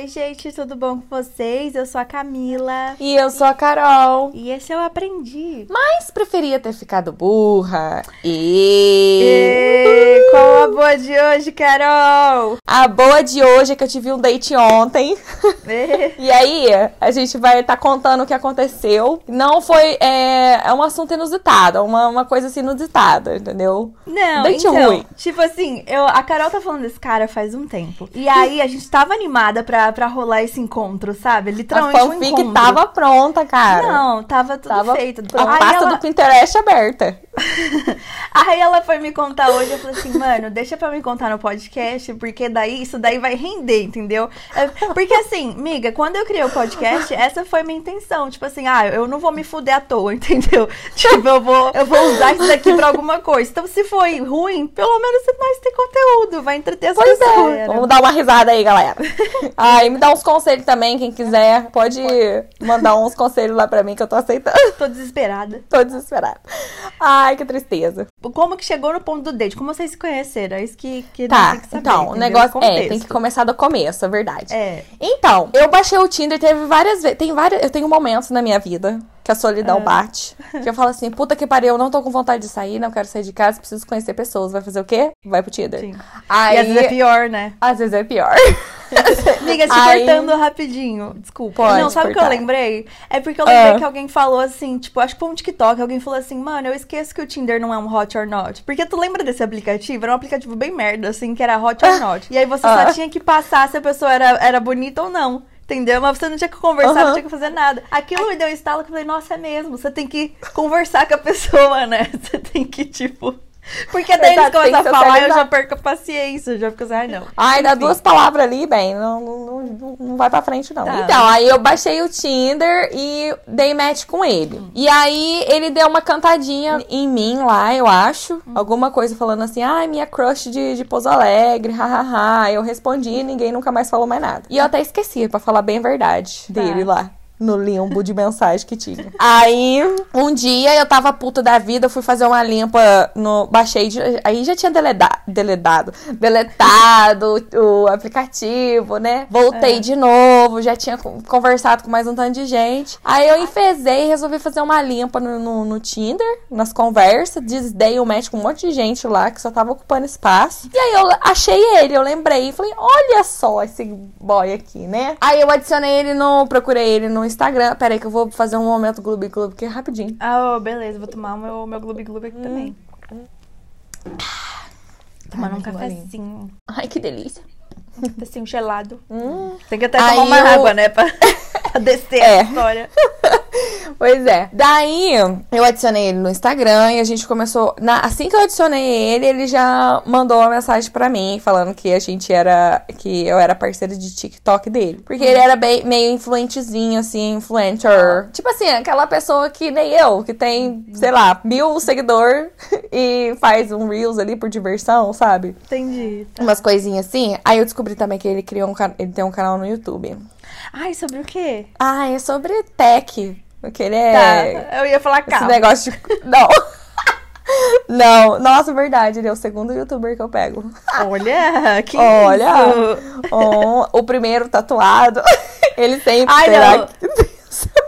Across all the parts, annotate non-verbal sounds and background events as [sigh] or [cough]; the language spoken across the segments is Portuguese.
Oi, gente, tudo bom com vocês? Eu sou a Camila. E eu sou a Carol. E esse eu aprendi. Mas preferia ter ficado burra. E... e... Qual boa de hoje, Carol? A boa de hoje é que eu tive um date ontem. E, [laughs] e aí, a gente vai estar tá contando o que aconteceu. Não foi. É, é um assunto inusitado, uma, uma coisa assim inusitada, entendeu? Não, date então, ruim. Tipo assim, eu, a Carol tá falando desse cara faz um tempo. E aí a gente tava animada pra, pra rolar esse encontro, sabe? Literalmente a um fanfic encontro. tava pronta, cara. Não, tava tudo tava feito. A pasta ela- do Pinterest aberta. [laughs] Aí ela foi me contar hoje, eu falei assim, mano, deixa pra me contar no podcast, porque daí isso daí vai render, entendeu? É, Porque assim, miga, quando eu criei o podcast, essa foi minha intenção. Tipo assim, ah, eu não vou me fuder à toa, [laughs] entendeu? Tipo, eu vou, eu vou usar isso daqui pra alguma coisa. Então, se foi ruim, pelo menos nós tem conteúdo, vai entreter as Pois pessoas. é. Vamos dar uma risada aí, galera. [laughs] Ai, me dá uns conselhos também, quem quiser. Pode mandar uns conselhos lá pra mim que eu tô aceitando. Tô desesperada. Tô desesperada. Ai, que tristeza. Como que chegou no ponto do date? Como vocês se conheceram? É isso que, que Tá, tem que saber, então, o negócio é, tem que começar do começo, é verdade. É. Então, eu baixei o Tinder, teve várias vezes, tem várias, eu tenho momentos na minha vida que a solidão É. bate, que eu falo assim, puta que pariu, eu não tô com vontade de sair, não quero sair de casa, preciso conhecer pessoas, vai fazer o quê? Vai pro Tinder. Sim. Aí, E às vezes é pior, né? às vezes é pior. [laughs] Amiga, te Aí- cortando rapidinho. Desculpa. Pode não, sabe o que eu lembrei? É porque eu lembrei Ah. que alguém falou assim, tipo, acho que foi um TikTok, alguém falou assim, mano, eu esqueço que o Tinder não é um hot or not. Porque tu lembra desse aplicativo? Era um aplicativo bem merda, assim, que era hot or not. E aí você Ah. só tinha que passar se a pessoa era, era bonita ou não. Entendeu? Mas você não tinha que conversar, não Aham. tinha que fazer nada. Aquilo me deu um estalo que eu falei, nossa, é mesmo. Você tem que conversar com a pessoa, né? [laughs] Você tem que, tipo. Porque daí eles Exato, tem começam a falar e eu já perco a paciência. Eu já fico assim, ai, não. Ai, dá duas palavras ali, bem, não, não, não, não vai pra frente, não. Tá. Então, aí eu baixei o Tinder e dei match com ele. E aí ele deu uma cantadinha em mim lá, eu acho. Alguma coisa falando assim, ai, minha crush de, de Pouso Alegre, hahaha. Eu respondi e ninguém nunca mais falou mais nada. E eu até esqueci, pra falar bem a verdade dele lá. No limbo de mensagem que tinha. Aí, um dia eu tava puta da vida, fui fazer uma limpa no. Baixei. de- aí já tinha deleda, deledado. Deletado o, o aplicativo, né? Voltei É. de novo, já tinha con- conversado com mais um tanto de gente. Aí eu enfezei e resolvi fazer uma limpa no, no, no Tinder, nas conversas. Desdei o match com um monte de gente lá que só tava ocupando espaço. E aí eu achei ele, eu lembrei. Falei, olha só esse boy aqui, né? Aí eu adicionei ele no. Procurei ele no Instagram. Pera aí que eu vou fazer um momento Gloob Gloob aqui rapidinho. Ah, ô, beleza, vou tomar o meu, meu Gloob Gloob aqui também. Tomando um cafezinho, Ai, que delícia. um gelado. Hum. Tem que até Aí tomar uma eu- água, né, pra, [laughs] pra descer É. a história. [laughs] Pois é. Daí, eu adicionei ele no Instagram e a gente começou. na- assim que eu adicionei ele, ele já mandou uma mensagem pra mim falando que a gente era. que eu era parceira de TikTok dele. Porque ele era bem, meio influentezinho, assim, influencer. Tipo assim, aquela pessoa que nem eu, que tem, sei lá, mil seguidor [laughs] e faz um Reels ali por diversão, sabe? Entendi. tá. Umas coisinhas assim. Aí eu descobri também que ele criou um ele tem um canal no YouTube. Ai, sobre o quê? Ah, é sobre tech. Porque ele é. Tá, eu ia falar Esse carro. negócio de. [laughs] Não. Não, nossa, verdade, ele é o segundo youtuber que eu pego. Olha, que Olha, isso? Oh, o primeiro tatuado. [laughs] Ele sempre Ai, será não. que-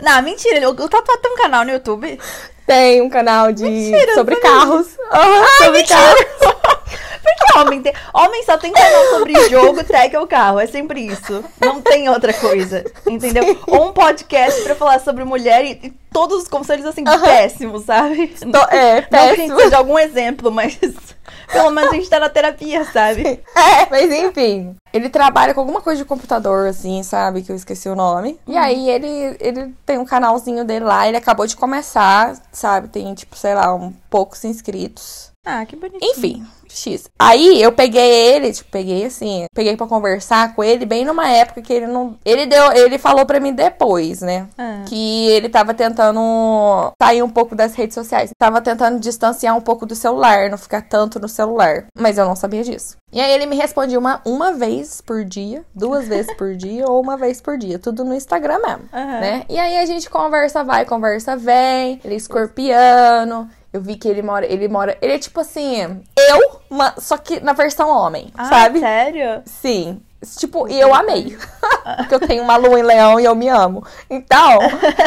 Não, mentira. O Tatuado tem um canal no YouTube. tem um canal de Mentira, sobre carros. Aham, sobre carros. [laughs] Porque homem, tem, homem só tem canal sobre jogo, tech ou carro. É sempre isso. Não tem outra coisa. Entendeu? Ou um podcast pra falar sobre mulher e, todos os conselhos assim, Aham. péssimos, sabe? Tô- é, Não que a gente péssimo. seja algum exemplo, mas [laughs] pelo menos a gente tá na terapia, sabe? [laughs] É, mas enfim. Ele trabalha com alguma coisa de computador, assim, sabe? Que eu esqueci o nome. E aí ele, ele tem um canalzinho dele lá. Ele acabou de começar, sabe? Tem, tipo, sei lá, um poucos inscritos. Ah, que bonitinho. Enfim, X. Aí eu peguei ele, tipo, peguei assim, peguei pra conversar com ele bem numa época que ele não. Ele deu. Ele falou pra mim depois, né? Ah. Que ele tava tentando sair um pouco das redes sociais. Tava tentando distanciar um pouco do celular, não ficar tanto no celular. Mas eu não sabia disso. E aí ele me respondia uma, uma vez por dia, duas vezes por dia ou uma vez por dia. Tudo no Instagram mesmo, Aham. né? E aí a gente conversa, vai, conversa, vem. Ele é escorpiano. Eu vi que ele mora. Ele mora. Ele é tipo assim. Eu, uma- só que na versão homem, Ah, sabe? sério? Sim. Tipo, e eu amei. [laughs] Porque eu tenho uma lua em leão e eu me amo. Então,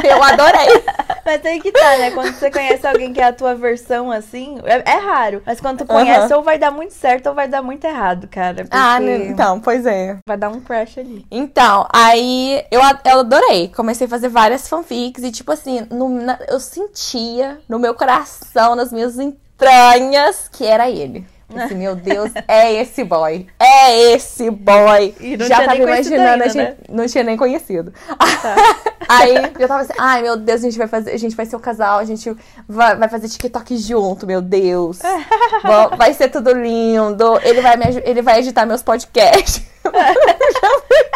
eu adorei. [laughs] Mas aí que tá, né? Quando você conhece alguém que é a tua versão assim, é, é raro. Mas quando tu conhece, ou vai dar muito certo ou vai dar muito errado, cara. Ah, porque né, então, pois é. Vai dar um crush ali. Então, aí eu, eu adorei. Comecei a fazer várias fanfics e, tipo assim, no- na- eu sentia no meu coração, nas minhas entranhas, que era ele. Falei Assim, meu Deus, é esse boy. É esse boy. Já tava imaginando, ainda, a gente, né? não tinha nem conhecido. [laughs] Aí eu tava assim, ai meu Deus, a gente vai fazer, a gente vai ser o casal, a gente vai, vai fazer TikTok junto, meu Deus. [laughs] Va- vai ser tudo lindo. Ele vai me, ele vai editar meus podcasts. [laughs]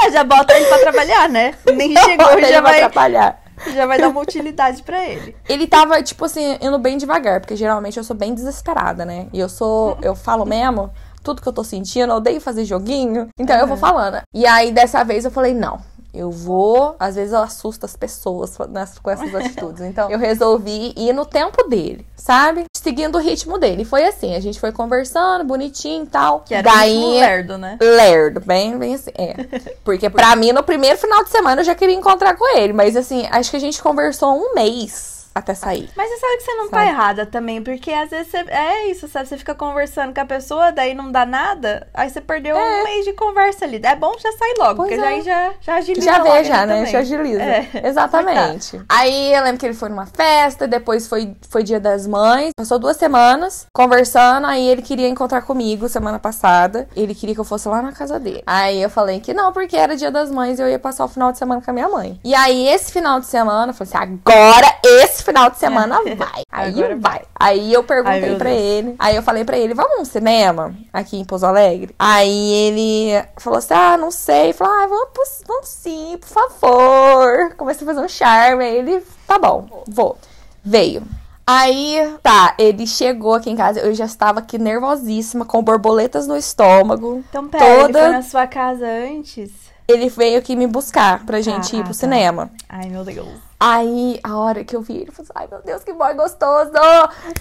É, já bota ele pra trabalhar, né? Nem Bota chegou já vai, atrapalhar. Já vai dar uma utilidade pra ele. Ele tava, tipo assim, indo bem devagar, porque geralmente eu sou bem desesperada, né? E eu sou, eu falo mesmo tudo que eu tô sentindo, eu odeio fazer joguinho, então eu vou falando. E aí dessa vez eu falei, não. Eu vou, às vezes eu assusto as pessoas nas- com essas [laughs] atitudes. Então eu resolvi ir no tempo dele, sabe? Seguindo o ritmo dele. Foi assim, a gente foi conversando, bonitinho e tal. Que era um Daí, ritmo lerdo, né? Lerdo, bem, bem assim, é. [laughs] Porque pra mim, no primeiro final de semana, eu já queria encontrar com ele. Mas assim, acho que a gente conversou um mês até sair. Mas você sabe que você não tá Sabe? errada também, porque às vezes você, é isso, sabe? Você fica conversando com a pessoa, daí não dá nada, aí você perdeu um mês de conversa ali. É bom já sair logo, Pois porque é. daí já, já agiliza Já vê, já, né? também. Já agiliza. É. Exatamente. Aí eu lembro que ele foi numa festa, depois foi, foi dia das mães. Passou duas semanas conversando, aí ele queria encontrar comigo semana passada. Ele queria que eu fosse lá na casa dele. Aí eu falei que não, porque era dia das mães e eu ia passar o final de semana com a minha mãe. E aí esse final de semana, eu falei assim: agora esse final de [laughs] semana vai. Aí Agora vai. Aí eu perguntei Deus. ele. Aí eu falei pra ele: vamos no cinema aqui em Pouso Alegre? Aí ele falou assim: ah, não sei. Falou: ah, vamos, vamos sim, por favor. Comecei a fazer um charme. Aí ele, tá bom, vou. Veio. Aí, tá, ele chegou aqui em casa, eu já estava aqui nervosíssima, com borboletas no estômago. Então, pera, ele Toda- foi na sua casa antes? Ele veio aqui me buscar pra gente Ah, ir ah, pro tá. cinema. Ai, meu Deus. Aí, a hora que eu vi ele, eu falei, ai meu Deus, que boy gostoso!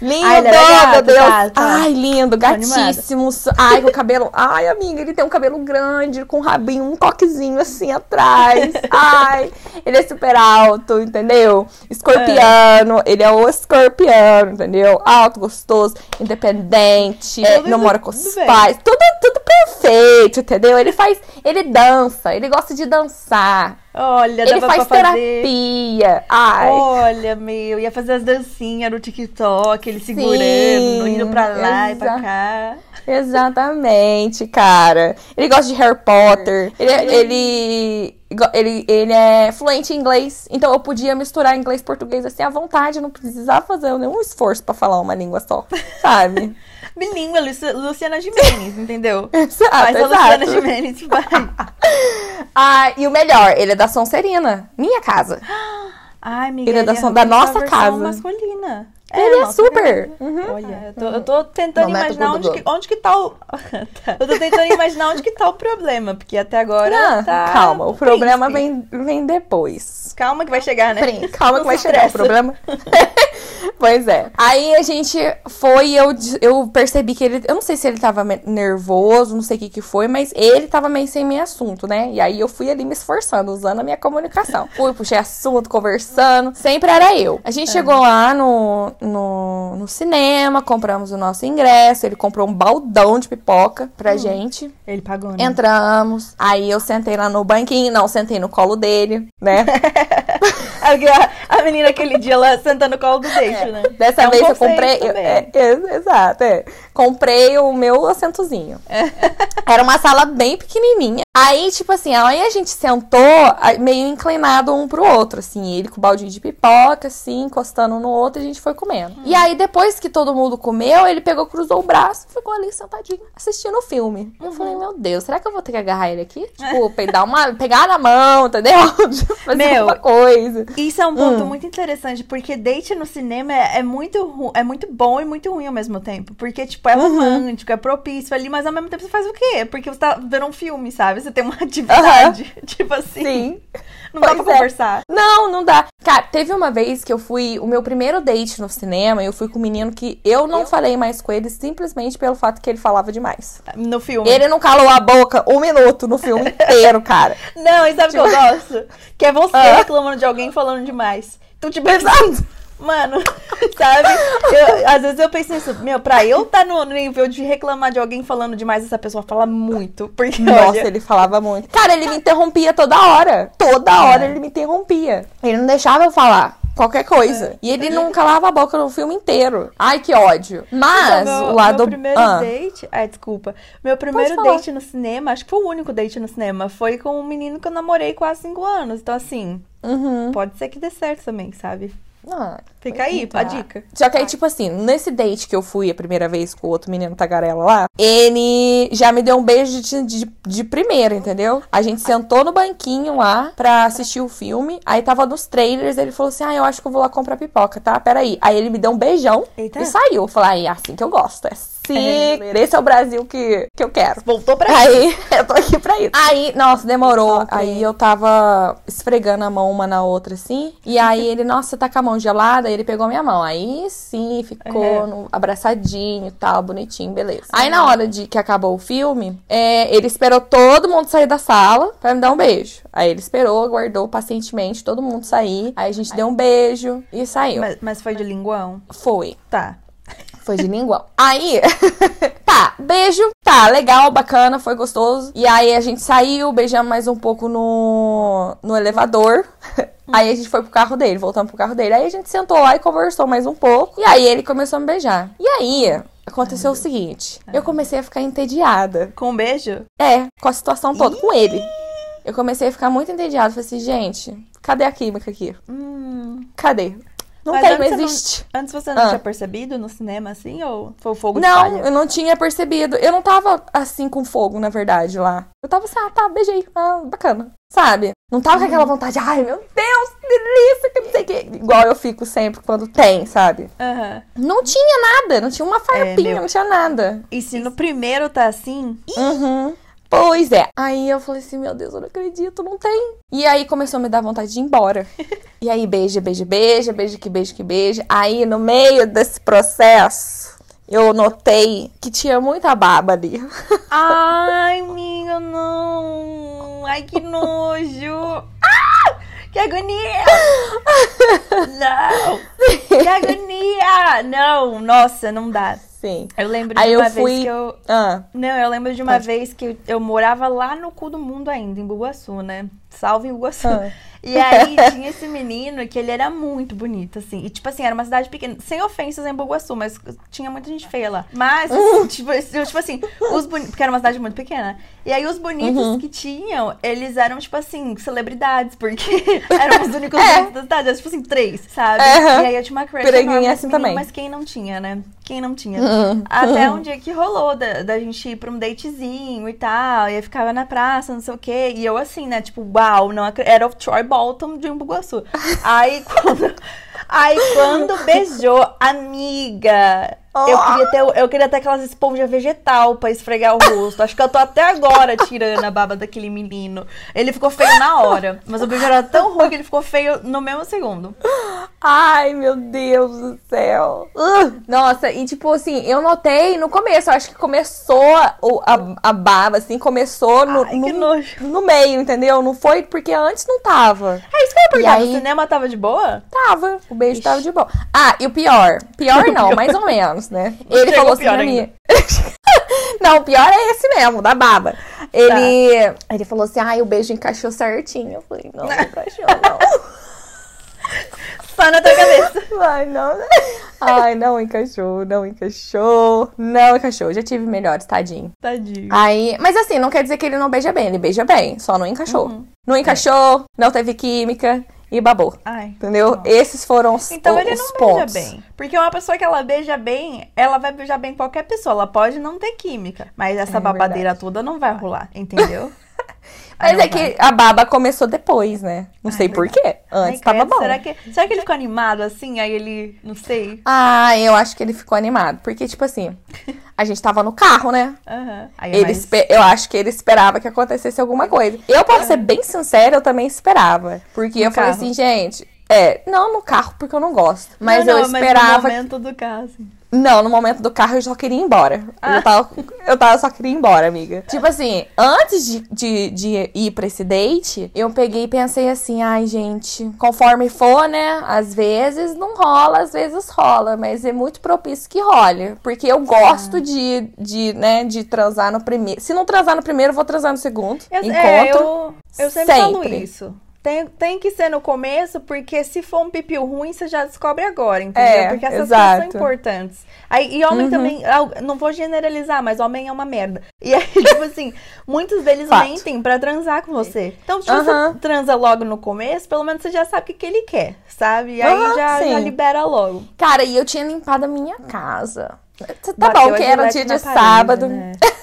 Lindo, Ai, era gato, meu Deus! tá, tá. Ai, lindo, gatíssimo. Ai, com o cabelo. Ai, amiga, ele tem um cabelo grande, com um rabinho, um coquezinho assim atrás. [laughs] Ai, ele é super alto, entendeu? Escorpiano, ele é o escorpiano, entendeu? Alto, gostoso, independente, Tudo- não mora com os pais. Tudo, tudo perfeito, entendeu? Ele faz. Ele dança, ele gosta de dançar. Olha, Ele dava faz pra fazer... terapia. Ai. Olha, meu, ia fazer as dancinhas no TikTok, ele segurando, Sim, indo pra lá e pra cá. Exatamente, cara. Ele gosta de Harry Potter. Ele, ele, ele, ele é fluente em inglês. Então eu podia misturar inglês e português assim à vontade. Não precisava fazer nenhum esforço pra falar uma língua só. Sabe? [laughs] Bilíngue, Luci- Luciana Gimenez, [laughs] entendeu? Exato, Faz a exato. Luciana Gimenez, vai. [laughs] Ah, e o melhor, ele é da Sonserina. Minha casa. [gasps] Ai, amiga, Ele é da ele som- da nossa casa. masculina. Ele é nossa, super. verdade. Uhum. Olha, eu tô, eu tô tentando Momento imaginar onde que, onde que tá o... [laughs] eu tô tentando imaginar onde que tá o problema, porque até agora Não, tá... calma, o problema vem, vem depois. Calma que vai chegar, né? Prim, calma Não que vai chegar o problema. [laughs] pois é. Aí a gente foi e eu, eu percebi que ele. Eu não sei se ele tava nervoso, não sei o que que foi, mas ele tava meio sem meio assunto, né? E aí eu fui ali me esforçando, usando a minha comunicação. [laughs] Fui, puxei assunto, conversando. Sempre era eu. A gente chegou lá no, no, no cinema, compramos o nosso ingresso. Ele comprou um baldão de pipoca pra gente. Ele pagou, né? Entramos. Aí eu sentei lá no banquinho. Não, sentei no colo dele, né? [laughs] A, a menina aquele dia lá sentando no colo do deixo, né? Dessa É um vez eu conceito comprei. eu- é, é, exato, é. Comprei o meu assentozinho. [laughs] Era uma sala bem pequenininha. Aí, tipo assim, aí a gente sentou meio inclinado um pro outro, assim. Ele com o baldinho de pipoca, assim, encostando no outro, e a gente foi comendo. E aí, depois que todo mundo comeu, ele pegou, cruzou o braço e ficou ali sentadinho, assistindo o filme. Eu falei, meu Deus, será que eu vou ter que agarrar ele aqui? Tipo, pegar, uma, pegar na mão, entendeu? [laughs] Fazer Meu, alguma coisa. Isso é um ponto Hum. muito interessante, porque date no cinema é, é muito é muito bom e muito ruim ao mesmo tempo. Porque, tipo tipo, é romântico, é propício ali, mas ao mesmo tempo você faz o quê? Porque você tá vendo um filme, sabe? Você tem uma [laughs] atividade. Tipo assim. Sim. Não dá Pois pra é. conversar. Não, não dá. Cara, teve uma vez que eu fui. O meu primeiro date no cinema, eu fui com um menino que eu não falei mais com ele simplesmente pelo fato que ele falava demais. No filme. Ele não calou a boca um minuto no filme [laughs] inteiro, cara. Não, e sabe o que eu gosto? Que é você [laughs] Ah. reclamando de alguém falando demais. Então, tipo, assim, mano, [laughs] sabe? Eu- às vezes eu penso nisso, meu, pra eu estar no nível de reclamar de alguém falando demais, essa pessoa fala muito. Porque, Nossa, olha, ele falava muito. Cara, ele me interrompia toda hora. Toda hora ele me interrompia. Ele não deixava eu falar qualquer coisa. E ele não calava a boca no filme inteiro. Ai, que ódio. Mas Então, meu, o lado. meu primeiro Ah, date. Ai, desculpa. Meu primeiro date no cinema, acho que foi o único date no cinema, foi com um menino que eu namorei quase cinco anos. Então, assim, uhum. pode ser que dê certo também, sabe? Ah, Fica aí, então. a dica. Só que aí, tipo assim, nesse date que eu fui a primeira vez com o outro menino tagarela lá, ele já me deu um beijo de, de, de primeira, entendeu? A gente sentou no banquinho lá pra assistir o filme. Aí tava nos trailers, ele falou assim: Ah, eu acho que eu vou lá comprar pipoca, tá? Peraí. Aí ele me deu um beijão Eita. e saiu. Eu falei, ai, é assim que eu gosto. É assim. Esse é o Brasil que, que eu quero. Voltou pra Aí, [laughs] eu tô aqui pra isso. Aí, nossa, demorou. Só Aí eu tava esfregando a mão uma na outra, assim. E aí ele, nossa, tá com a mão gelada? Aí ele pegou minha mão. Aí sim, ficou É. no- abraçadinho e tal, bonitinho, beleza. Aí na hora de que acabou o filme, é, ele esperou todo mundo sair da sala pra me dar um beijo. Aí ele esperou, aguardou pacientemente todo mundo sair. Aí a gente deu um beijo e saiu. Mas, mas foi de linguão? Foi. Tá. Foi de linguão. Aí, [laughs] tá, beijo, tá, legal, bacana, foi gostoso. E aí a gente saiu, beijamos mais um pouco no, no elevador. [laughs] Aí a gente foi pro carro dele, voltamos pro carro dele. Aí a gente sentou lá e conversou mais um pouco. E aí ele começou a me beijar. E aí, aconteceu o seguinte: eu comecei a ficar entediada. Com um beijo? É, com a situação toda, com ele. Eu comecei a ficar muito entediada. Falei assim, gente, cadê a química aqui? Hum. Cadê? Não Mas tem, não você não- existe. Antes você não Ah. tinha percebido no cinema, assim? Ou foi o fogo de Não, eu não tinha percebido. Eu não tava assim com fogo, na verdade, lá. Eu tava assim, ah, tá, beijei. Ah, bacana. Sabe? Não tava com aquela Uhum. vontade, ai, meu Deus, que delícia, que não sei o que. Igual eu fico sempre quando tem, sabe? Aham. Não tinha nada, não tinha uma farpinha, É, meu. não tinha nada. E se no primeiro tá assim... Uhum. Pois é. Aí eu falei assim, meu Deus, eu não acredito, não tem. E aí começou a me dar vontade de ir embora. [laughs] e aí beija, beija, beija, beija que beija que beija. Aí no meio desse processo, eu notei que tinha muita baba ali. [laughs] Ai, amiga, não. Ai, que nojo. Ah! Que agonia! [laughs] Não! Que agonia! Não, nossa, não dá. Sim. Eu lembro de Aí eu uma fui. vez que eu... Ah, Não, eu lembro de uma Pode. vez que eu, eu morava lá no cu do mundo ainda, em Bugaçu, né? Salve em Bugaçu. Ah. E aí tinha esse menino que ele era muito bonito, assim. E tipo assim, era uma cidade pequena, sem ofensas em Bugaçu, mas tinha muita gente feia lá. Mas, Uhum. [laughs] tipo, tipo assim, os bonitos, porque era uma cidade muito pequena. E aí os bonitos Uhum. que tinham, eles eram, tipo assim, celebridades, porque [laughs] eram os únicos [laughs] É. bonitos da cidade. Eram, tipo assim, três, sabe? Aham. E aí eu tinha uma crush enorme é nesse assim menino, também. mas quem não tinha, né? Quem não tinha. Uhum. [laughs] Até um dia que rolou da, da gente ir pra um datezinho e tal. E aí ficava na praça, não sei o quê. E eu assim, né? Tipo, uau, não era o Troy Bolton de Umbuguaçu. [laughs] aí quando. Aí quando beijou, amiga. Eu queria, ter, eu queria ter aquelas esponjas vegetal pra esfregar o rosto. Acho que eu tô até agora tirando a baba daquele menino. Ele ficou feio na hora. Mas o beijo era tão ruim que ele ficou feio no mesmo segundo. Ai, meu Deus do céu. Uh, nossa, e tipo assim, eu notei no começo, acho que começou a, a baba, assim, começou no, Ai, no, no meio, entendeu? Não foi porque antes não tava. É isso que eu ia perguntar. aí- O cinema tava de boa? Tava, o beijo tava de boa. Ah, e o pior, pior [laughs] não, mais ou menos, né? Ele Chegou falou assim pra mim. [laughs] não, o pior é esse mesmo, da baba. Ele, ele falou assim: ai, o beijo encaixou certinho. Eu falei, não, não encaixou, não. Só na tua cabeça. [laughs] Ai, não. Ai, não encaixou, não encaixou. Não encaixou. Já tive melhores, tadinho. Tadinho. Aí, mas assim, não quer dizer que ele não beija bem. Ele beija bem, só não encaixou. Não encaixou, não teve química e babou. Ai. Entendeu? Esses foram os, Então o- ele os não pontos. beija bem. Porque uma pessoa que ela beija bem, ela vai beijar bem qualquer pessoa. Ela pode não ter química. Mas essa É babadeira verdade. toda não vai rolar, entendeu? [laughs] Mas não é que a baba começou depois, né? Não Ai, sei por verdade. quê. Antes Ai, tava bom. Será que, será que ele ficou animado assim? Aí ele, não sei. Ah, eu acho que ele ficou animado. Porque, tipo assim, a gente tava no carro, né? Aham. Aí Ele Eu acho que ele esperava que acontecesse alguma coisa. Eu, pra ser bem sincera, eu também esperava. Porque No eu falei carro. assim, gente. É, não no carro, porque eu não gosto. Mas Não, eu não, Mas esperava. no momento do caso. assim. Não, no momento do carro eu só queria ir embora. Ah. Eu, tava, eu tava só queria ir embora, amiga. Tipo assim, antes de, de, de ir pra esse date, eu peguei e pensei assim, ai, gente, conforme for, né? Às vezes não rola, às vezes rola, mas é muito propício que role. Porque eu gosto de, de, né, de transar no primeiro. Se não transar no primeiro, eu vou transar no segundo. Eu, encontro. é, eu, eu sempre, falo sempre. isso. Tem, tem que ser no começo, porque se for um pipiu ruim, você já descobre agora, entendeu? É, porque essas exato. coisas são importantes. Aí, e homem Uhum. também, al- não vou generalizar, mas homem é uma merda. E aí, [laughs] tipo assim, muitos deles Fato. mentem pra transar com você. Então, se Aham. você transa logo no começo, pelo menos você já sabe o que, que ele quer, sabe? E aí Aham, já, já libera logo. Cara, e eu tinha limpado a minha casa. Tá Bateu bom que era dia de parede, sábado. né? [laughs]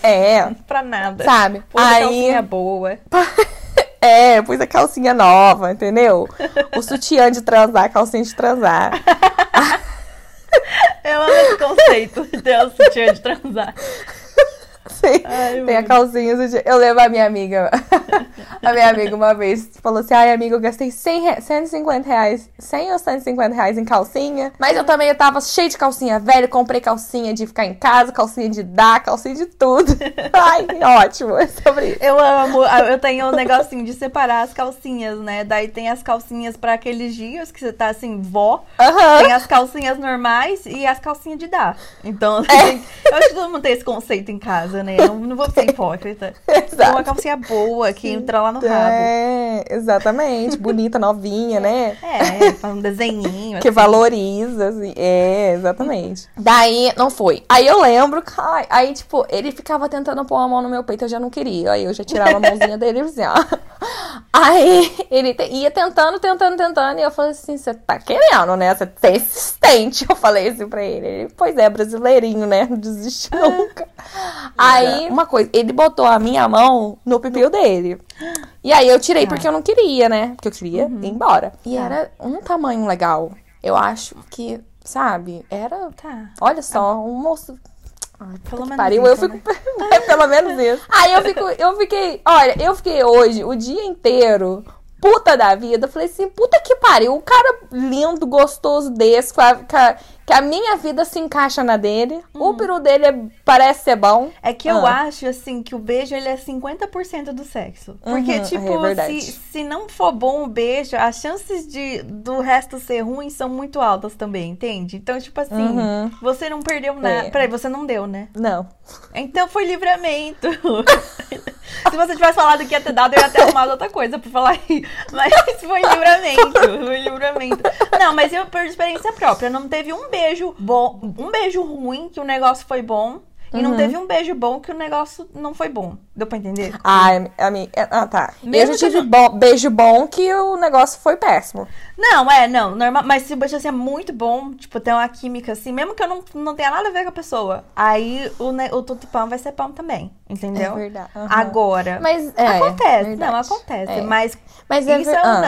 É, Pra nada. sabe? Pôs a Aí. boa. [laughs] É, pus a calcinha nova, entendeu? O sutiã de transar, a calcinha de transar. [laughs] Eu amo esse conceito de ter o sutiã de transar. [laughs] Sim, Ai, tem a calcinha. Eu lembro a minha amiga. [laughs] A minha amiga uma vez falou assim: ai, amiga, eu gastei 100 re... 150 reais. 100 ou 150 reais em calcinha. Mas eu também eu tava cheia de calcinha velha. Comprei calcinha de ficar em casa, calcinha de dar, calcinha de tudo. [laughs] Ai, ótimo. É sobre isso. Eu amo, eu tenho um negocinho de separar as calcinhas, né? Daí tem as calcinhas pra aqueles dias que você tá assim, vó. Tem as calcinhas normais e as calcinhas de dar. Então, É. assim, eu acho que todo mundo tem esse conceito em casa, né? Eu não vou ser [laughs] hipócrita. Exato. uma calcinha boa que entra lá no rabo. É, exatamente. Bonita, novinha, né? É, faz um desenhinho. Que assim. valoriza, assim. É, exatamente. Daí, não foi. Aí eu lembro, ai, aí, tipo, ele ficava tentando pôr a mão no meu peito, eu já não queria. Aí eu já tirava a mãozinha [laughs] dele e assim, ó. Aí ele ia tentando, tentando, tentando. E eu falei assim: você tá querendo, né? Você é insistente. Eu falei assim pra ele. Ele, pois é, brasileirinho, né? Não desiste nunca. Aí, uma coisa, ele botou a minha mão no pipiu dele. E aí eu tirei Tá. porque eu não queria, né? Porque eu queria ir embora. E Tá. era um tamanho legal. Eu acho que, sabe, era. Tá. Olha só, um moço. Ai, Pelo menos pariu, isso, eu fico. [laughs] É pelo menos isso. Aí eu fico, eu fiquei. Olha, eu fiquei hoje o dia inteiro. Puta da vida, eu falei assim, puta que pariu, um cara lindo, gostoso desse, com a- com a- que a minha vida se encaixa na dele, o peru dele é- parece ser bom. É que eu Ah. acho, assim, que o beijo, ele é 50% do sexo. Porque, Uhum, tipo, é se, se não for bom o beijo, as chances de do resto ser ruim são muito altas também, entende? Então, tipo assim, Uhum. você não perdeu nada. É. Peraí, você não deu, né? Não. Então foi livramento. [laughs] se você tivesse falado que ia ter dado, eu ia ter arrumado outra coisa pra falar aí. Mas foi livramento. Foi livramento. Não, mas eu, por experiência própria, não teve um beijo bom, um beijo ruim que o negócio foi bom. E não Uhum. teve um beijo bom que o negócio não foi bom. Deu pra entender? [laughs] Ai, a minha. Ah, tá. Mesmo eu já tive bom- beijo bom que o negócio foi péssimo. Não, é, não, normal. Mas se o beijo assim, é muito bom, tipo, tem uma química assim, mesmo que eu não, não tenha nada a ver com a pessoa, aí o, ne- o tutupão vai ser pão também, entendeu? É verdade. aham. Agora. Mas é. acontece, não, acontece. É. Mas, Mas é isso ver- é ah.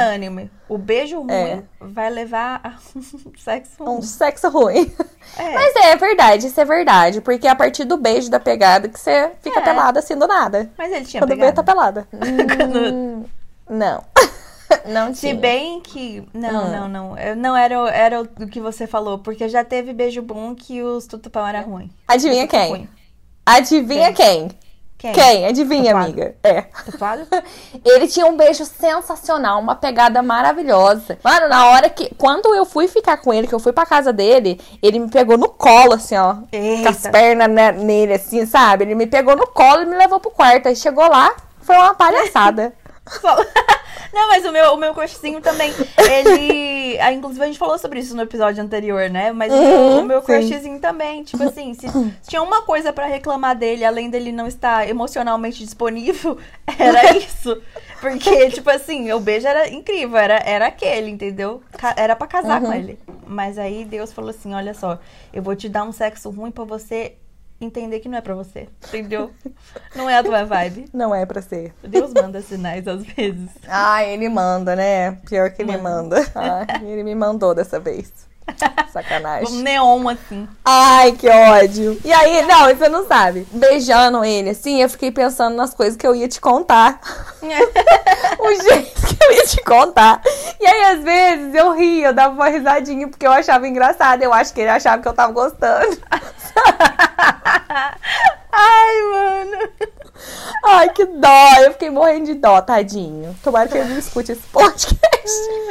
O beijo ruim É. vai levar a [laughs] sexo Um ruim. sexo ruim. É. Mas é verdade, isso é verdade. Porque é a partir do beijo da pegada que você fica É. pelada assim do nada. Mas ele tinha Quando vê, pegado. tá pelada. [laughs] Hum, não. [laughs] Não Se tinha. bem que. Não, Hum. não, não. Eu- Não era, o- era o que você falou, porque já teve beijo bom que os tutupão era ruim. Adivinha quem? ruim. Adivinha quem? Quem? Quem? Adivinha, Tatuado. amiga. É. Tatuado? [laughs] Ele tinha um beijo sensacional, uma pegada maravilhosa. Mano, na hora que. Quando eu fui ficar com ele, que eu fui pra casa dele, ele me pegou no colo, assim, ó. Com as Eita. pernas ne- nele, assim, sabe? Ele me pegou no colo e me levou pro quarto. Aí chegou lá, foi uma palhaçada. [laughs] Não, mas o meu, o meu crushzinho também, ele. ah, Inclusive, a gente falou sobre isso no episódio anterior, né? Mas o meu- Uhum, o meu sim. crushzinho também, tipo assim, se, se [laughs] tinha uma coisa pra reclamar dele, além dele não estar emocionalmente disponível, [laughs] era isso. Porque, tipo assim, o beijo era incrível, era, era aquele, entendeu? Era pra casar Uhum. com ele. Mas aí Deus falou assim: olha só, eu vou te dar um sexo ruim pra você entender que não é pra você, entendeu? [laughs] Não é a tua vibe. Não é pra ser. Deus manda sinais às vezes. Ah, ele manda, né? Pior que ele Manda. manda. Ah, ele me mandou dessa vez. [laughs] Sacanagem. Um neon assim. Ai, que ódio. E aí, não, você não sabe. Beijando ele, assim, eu fiquei pensando nas coisas que eu ia te contar. [laughs] o jeito que eu ia te contar. E aí, às vezes, eu ria, eu dava uma risadinha porque eu achava engraçado. Eu acho que ele achava que eu tava gostando. [laughs] Ai, mano. Ai, que dó. Eu fiquei morrendo de dó, tadinho. Tomara que ele não escute esse podcast.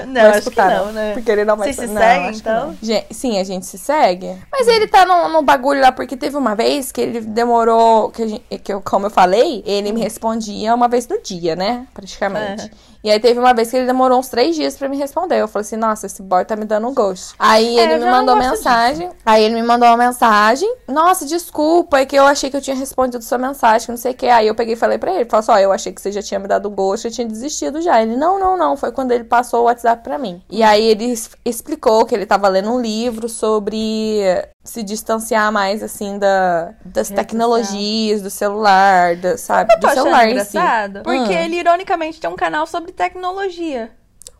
Não, Vai acho que não, né? Porque ele não vai Vocês se não, seguem, então? não. Sim, a gente se segue. Mas ele tá no, no bagulho lá, porque teve uma vez que ele demorou. Que, gente- que eu, como eu falei, ele me respondia uma vez no dia, né? Praticamente. E aí teve uma vez que ele demorou uns três dias pra me responder. Eu falei assim, nossa, esse boy tá me dando um gosto. Aí É, ele me mandou mensagem. Aí ele me mandou uma mensagem. Nossa, desculpa, é que eu achei que eu tinha respondido sua mensagem, que não sei o que. Aí eu peguei e falei pra ele, falei assim, ó, eu achei que você já tinha me dado gosto, eu tinha desistido já. Ele, não, não, não. Foi quando ele passou o WhatsApp pra mim. E aí ele explicou que ele tava lendo um livro sobre se distanciar mais, assim, da, das tecnologias, do celular, da, sabe? Eu tô do celular em si. engraçado, porque Hum. ele ironicamente tem um canal sobre tecnologia.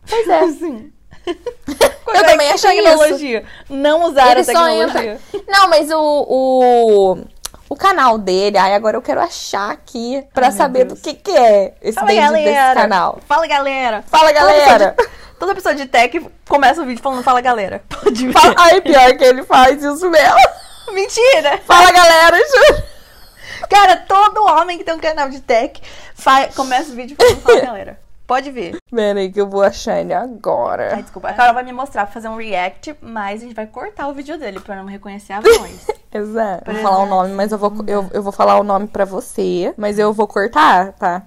Pois [laughs] é. Assim. [laughs] Eu também achei isso. tecnologia. Não usar Ele a tecnologia. Não, mas o, o, o canal dele, ai, agora eu quero achar aqui pra Ai, saber do que que é esse Fala, desse galera. canal. Fala, galera. Fala, galera! Toda pessoa de tech começa o vídeo falando fala, galera. [laughs] Pode ver. Fala... Ai, pior que ele faz isso mesmo. [laughs] Mentira. Fala, galera! juro. Cara, todo homem que tem um canal de tech fa- começa o vídeo falando fala, galera. Pode ver. Pera aí que eu vou achar ele agora. Ai, desculpa. A Carol vai me mostrar pra fazer um react, mas a gente vai cortar o vídeo dele pra não reconhecer a voz. [laughs] Exato. Vou falar o nome, mas eu vou, eu, eu vou falar o nome pra você, mas eu vou cortar, tá?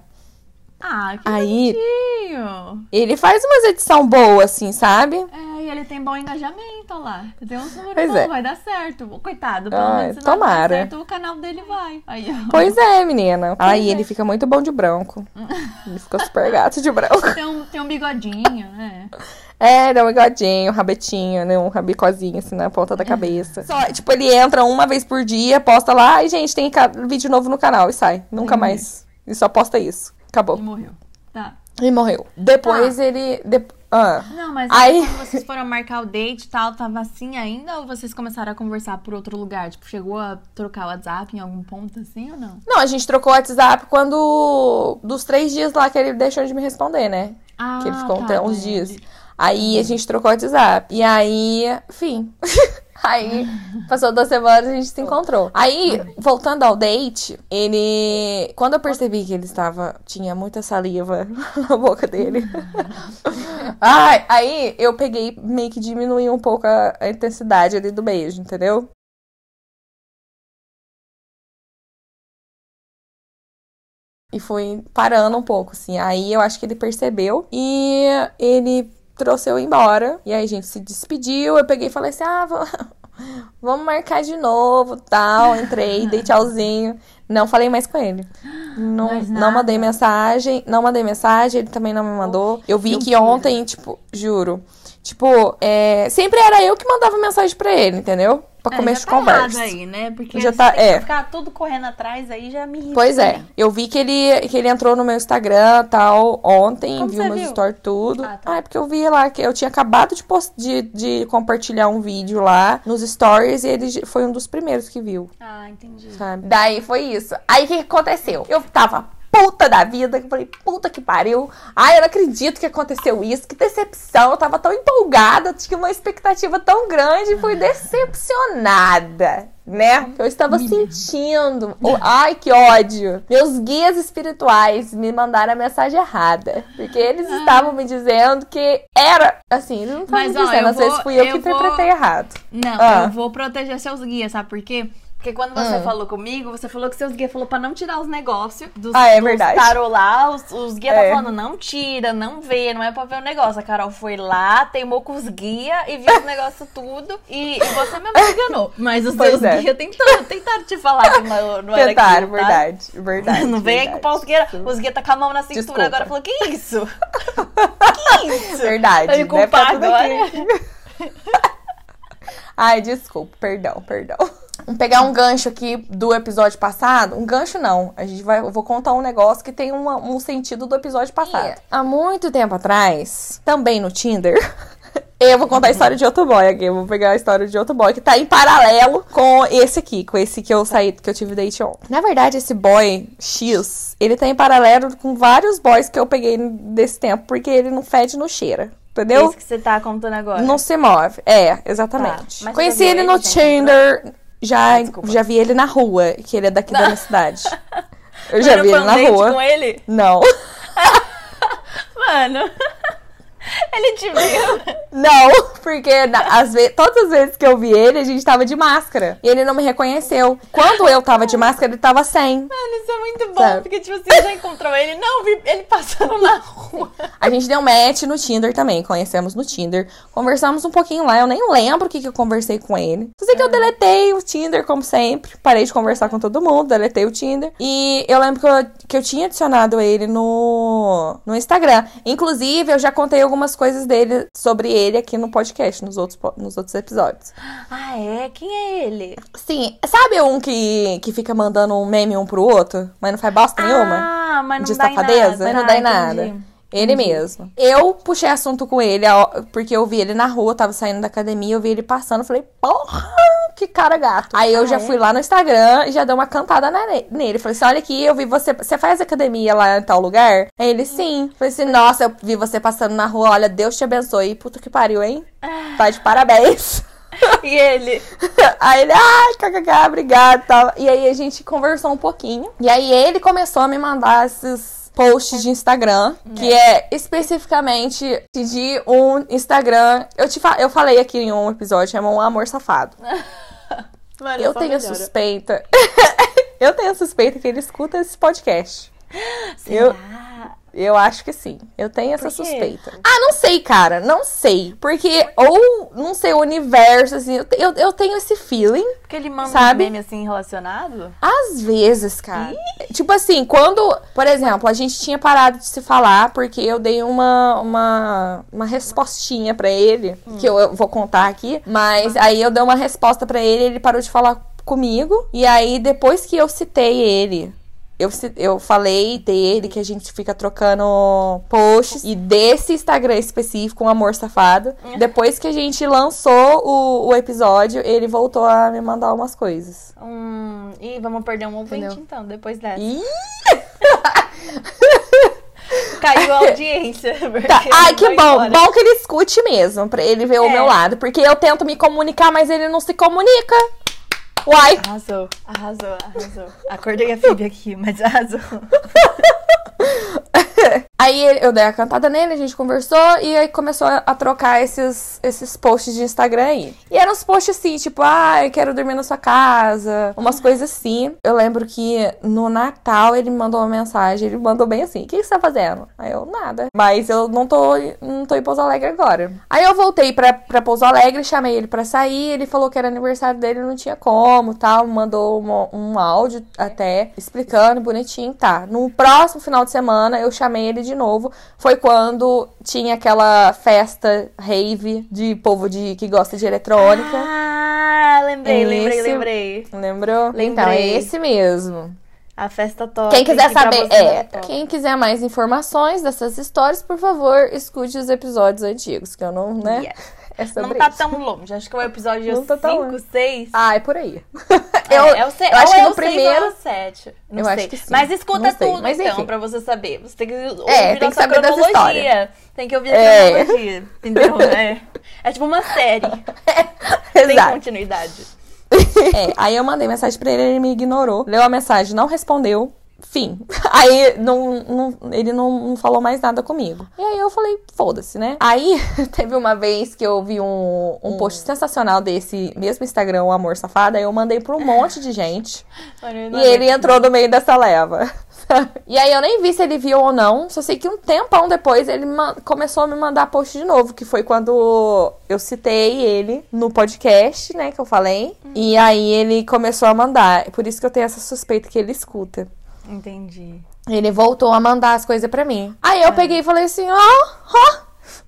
Ah, que Aí- bonitinho. Ele faz umas edição boa, assim, sabe? É, e ele tem bom engajamento, lá. Tem uns números Pois bons, é. vai dar certo. Coitado, pelo Ai, menos se não tomara. der certo, o canal dele vai. Aí. Pois é, menina. Aí é. ele fica muito bom de branco. [laughs] Ele fica super gato de branco. Tem um, tem um bigodinho, né? É, dá um bigodinho, um rabetinho, né? Um rabicozinho assim na ponta da cabeça. [laughs] Só, tipo, ele entra uma vez por dia, posta lá, ai, gente, tem vídeo novo no canal e sai. Nunca Sim. mais. E só posta isso. Acabou. E morreu. Tá. E morreu. Depois ele. de- Ah. Não, mas Aí- aí, quando vocês foram marcar o date e tal, tava assim ainda? Ou vocês começaram a conversar por outro lugar? Tipo, chegou a trocar o WhatsApp em algum ponto assim ou não? Não, a gente trocou o WhatsApp quando. Dos três dias lá que ele deixou de me responder, né? Ah, que ele ficou tá, até uns dias. Aí a gente trocou o WhatsApp. E aí, enfim. [laughs] [laughs] aí, passou duas semanas e a gente se encontrou. Aí, voltando ao date, ele. Quando eu percebi que ele estava. Tinha muita saliva [laughs] na boca dele. [laughs] Ai, aí eu peguei, meio que diminuí um pouco a, a intensidade ali do beijo, entendeu? E fui parando um pouco, assim. Aí eu acho que ele percebeu e ele trouxe eu embora. E aí a gente se despediu. Eu peguei e falei assim: ah, vou- [laughs] vamos marcar de novo, tal. Entrei, dei [laughs] tchauzinho. Não falei mais com ele. Não, não mandei mensagem. Não mandei mensagem, ele também não me mandou. Eu vi que ontem, tipo, juro. Tipo, é, sempre era eu que mandava mensagem pra ele, entendeu? Pra É, começo de tá conversa. aí, né? Porque Já tá- é. ficar tudo correndo atrás aí já me irrita Pois é, eu vi que ele, que ele entrou no meu Instagram tal ontem, Como viu meus viu? stories tudo. Ah, tá. é porque eu vi lá que eu tinha acabado de, post, de, de compartilhar um vídeo lá nos stories e ele foi um dos primeiros que viu, Ah, entendi. sabe? Daí foi isso. Aí o que aconteceu? Eu tava puta da vida, que eu falei, puta que pariu. Ai, eu não acredito que aconteceu isso, que decepção. Eu tava tão empolgada, tinha uma expectativa tão grande e fui decepcionada. Né? Eu estava sentindo. Ai, que ódio. Meus guias espirituais me mandaram a mensagem errada. Porque eles estavam me dizendo que era. Assim, eles não estavam me ó, dizendo. eu Às vezes vou- fui eu, eu que vou- interpretei errado. Não, Ah. eu vou proteger seus guias, sabe por quê? Porque quando você Hum. falou comigo, você falou que seus guias falou pra não tirar os negócios dos, Ah, é dos verdade. tarô lá. Os, os guias É. tá falando, não tira, não vê, não é pra ver o negócio. A Carol foi lá, teimou com os guias e viu os negócios tudo. E, e você mesmo enganou. Mas os Pois seus é. guias tentaram, tentaram te falar que não, não era Tentaram, aquilo, tá? verdade, verdade. Não vem aí pau os guias. Os guias tá com a mão na cintura Desculpa. agora e falou, que isso? [laughs] que isso? Verdade. Me tá culpar tudo agora? [laughs] Ai, desculpa, perdão, perdão. Vamos pegar um gancho aqui do episódio passado. Um gancho não. A gente vai. Eu vou contar um negócio que tem uma- um sentido do episódio passado. Há muito tempo atrás, também no Tinder. [laughs] Eu vou contar a história de outro boy aqui. Eu vou pegar a história de outro boy que tá em paralelo com esse aqui, com esse que eu saí, que eu tive date on. Na verdade, esse boy X, ele tá em paralelo com vários boys que eu peguei desse tempo, porque ele não fede, não cheira. Entendeu? Esse que você tá contando agora. Não se move. É, exatamente. Tá. Conheci ele no? Tinder. Já, desculpa. já vi ele na rua, que ele é daqui da minha [laughs] cidade. Eu Mas já não vi ele na rua. com ele? Não. [laughs] Mano. [laughs] ele te viu. Não, porque na- às vezes, todas as vezes que eu vi ele, a gente tava de máscara. E ele não me reconheceu. Quando eu tava de máscara, ele tava sem. Mano, isso é muito bom. Sabe? Porque, tipo, você já encontrou ele. Não, vi ele passando na rua. A gente deu match no Tinder também, conhecemos no Tinder. Conversamos um pouquinho lá, eu nem lembro o que, que eu conversei com ele. Só sei que eu deletei o Tinder, como sempre. Parei de conversar com todo mundo, deletei o Tinder. E eu lembro que eu, que eu tinha adicionado ele no, no Instagram. Inclusive, eu já contei algumas coisas dele, sobre ele aqui no podcast, nos outros, nos outros episódios. Ah, é? Quem é ele? Sim, sabe um que, que fica mandando um meme um pro outro, mas não faz bosta nenhuma? Ah, mas não de dá safadeza? nada. Não dá em Ah, nada. entendi. Ele mesmo. Eu puxei assunto com ele, porque eu vi ele na rua, tava saindo da academia, eu vi ele passando, falei, porra, que cara gato. Aí eu Ah, já é? fui lá no Instagram e já dei uma cantada nele. Falei assim: olha aqui, eu vi você. Você faz academia lá em tal lugar? Aí ele, sim. Falei assim, nossa, eu vi você passando na rua, olha, Deus te abençoe. Puta que pariu, hein? Tá de parabéns. [laughs] E ele? [laughs] Aí ele, ai, kkk, obrigado e tal. E aí a gente conversou um pouquinho. E aí ele começou a me mandar esses posts de Instagram, que é especificamente de um Instagram. Eu, te fa eu falei aqui em um episódio, chama Um Amor Safado. [laughs] Mano, Eu tenho melhora. suspeita. [laughs] eu tenho suspeita que ele escuta esse podcast. Será? Eu- Eu acho que sim. Eu tenho essa suspeita. Ah, não sei, cara. Não sei. Porque, ou, não sei, o universo, assim. Eu, eu, eu tenho esse feeling. Porque ele manda Sabe? um meme assim relacionado? Às vezes, cara. Tipo assim, quando, por exemplo, a gente tinha parado de se falar porque eu dei uma, uma, uma respostinha pra ele, que eu, eu vou contar aqui, mas aí eu dei uma resposta pra ele, ele parou de falar comigo, e aí depois que eu citei ele. Eu, eu falei dele que a gente fica trocando posts e desse Instagram específico, um amor safado. Depois que a gente lançou o, o episódio, ele voltou a me mandar umas coisas. Hum, ih, vamos perder um ouvinte Entendeu? então, depois dessa. Ih! [laughs] Caiu a audiência. Tá. Ai, que bom. embora. Bom que ele escute mesmo, pra ele ver o É. meu lado. Porque eu tento me comunicar, mas ele não se comunica. Uai. Arrasou, arrasou, arrasou. Acordei a Phoebe aqui, mas arrasou. [laughs] [laughs] Aí eu dei a cantada nele, a gente conversou e aí começou a trocar esses, esses posts de Instagram aí. E eram uns posts assim, tipo, ah, eu quero dormir na sua casa, umas coisas assim. Eu lembro que no Natal ele me mandou uma mensagem, ele mandou bem assim: o que, você tá fazendo? Aí eu, nada. Mas eu não tô, não tô em Pouso Alegre agora. Aí eu voltei pra, pra Pouso Alegre, chamei ele pra sair, ele falou que era aniversário dele, não tinha como tal. Mandou uma- um áudio até explicando bonitinho, tá. No próximo final de semana eu chamei ele de novo. Foi quando tinha aquela festa rave de povo de, que gosta de eletrônica. Ah, lembrei, lembrei, Esse- lembrei. Lembrou? Lembrei. Então, é esse mesmo. A festa top. Quem quiser que saber, é, top. quem quiser mais informações dessas histórias, por favor, escute os episódios antigos, que eu não, né? Yes. É sobre Não tá isso. tão longe. Acho que é o episódio Não tá tão 5, longe. 6. Ah, é por aí. [laughs] É, eu, é o se... eu acho que é no o primeiro- ou é o 7. Não Eu sei. acho que sim. Mas escuta tudo, mas então, pra você saber. Você tem que ouvir É, tem que saber das. Tem que ouvir a É. cronologia. Entendeu? [laughs] É. é tipo uma série. [laughs] Tem Exato. continuidade. É, aí eu mandei mensagem pra ele, ele me ignorou. Leu a mensagem, não respondeu. Fim. [laughs] Aí não, não- ele não, não falou mais nada comigo. E aí eu falei, foda-se, né? Aí [laughs] teve uma vez que eu vi um, um post sensacional desse mesmo Instagram, o Amor Safado, aí eu mandei pra um [laughs] monte de gente. E ele entrou no meio dessa leva. E aí eu nem vi se ele viu ou não. Só sei que um tempão depois ele começou a me mandar post de novo. Que foi quando eu citei ele no podcast, né? Que eu falei. E aí ele começou a mandar. Por isso que eu tenho essa suspeita que ele escuta. Entendi. Ele voltou a mandar as coisas pra mim. Aí eu peguei e falei assim: ó, ó,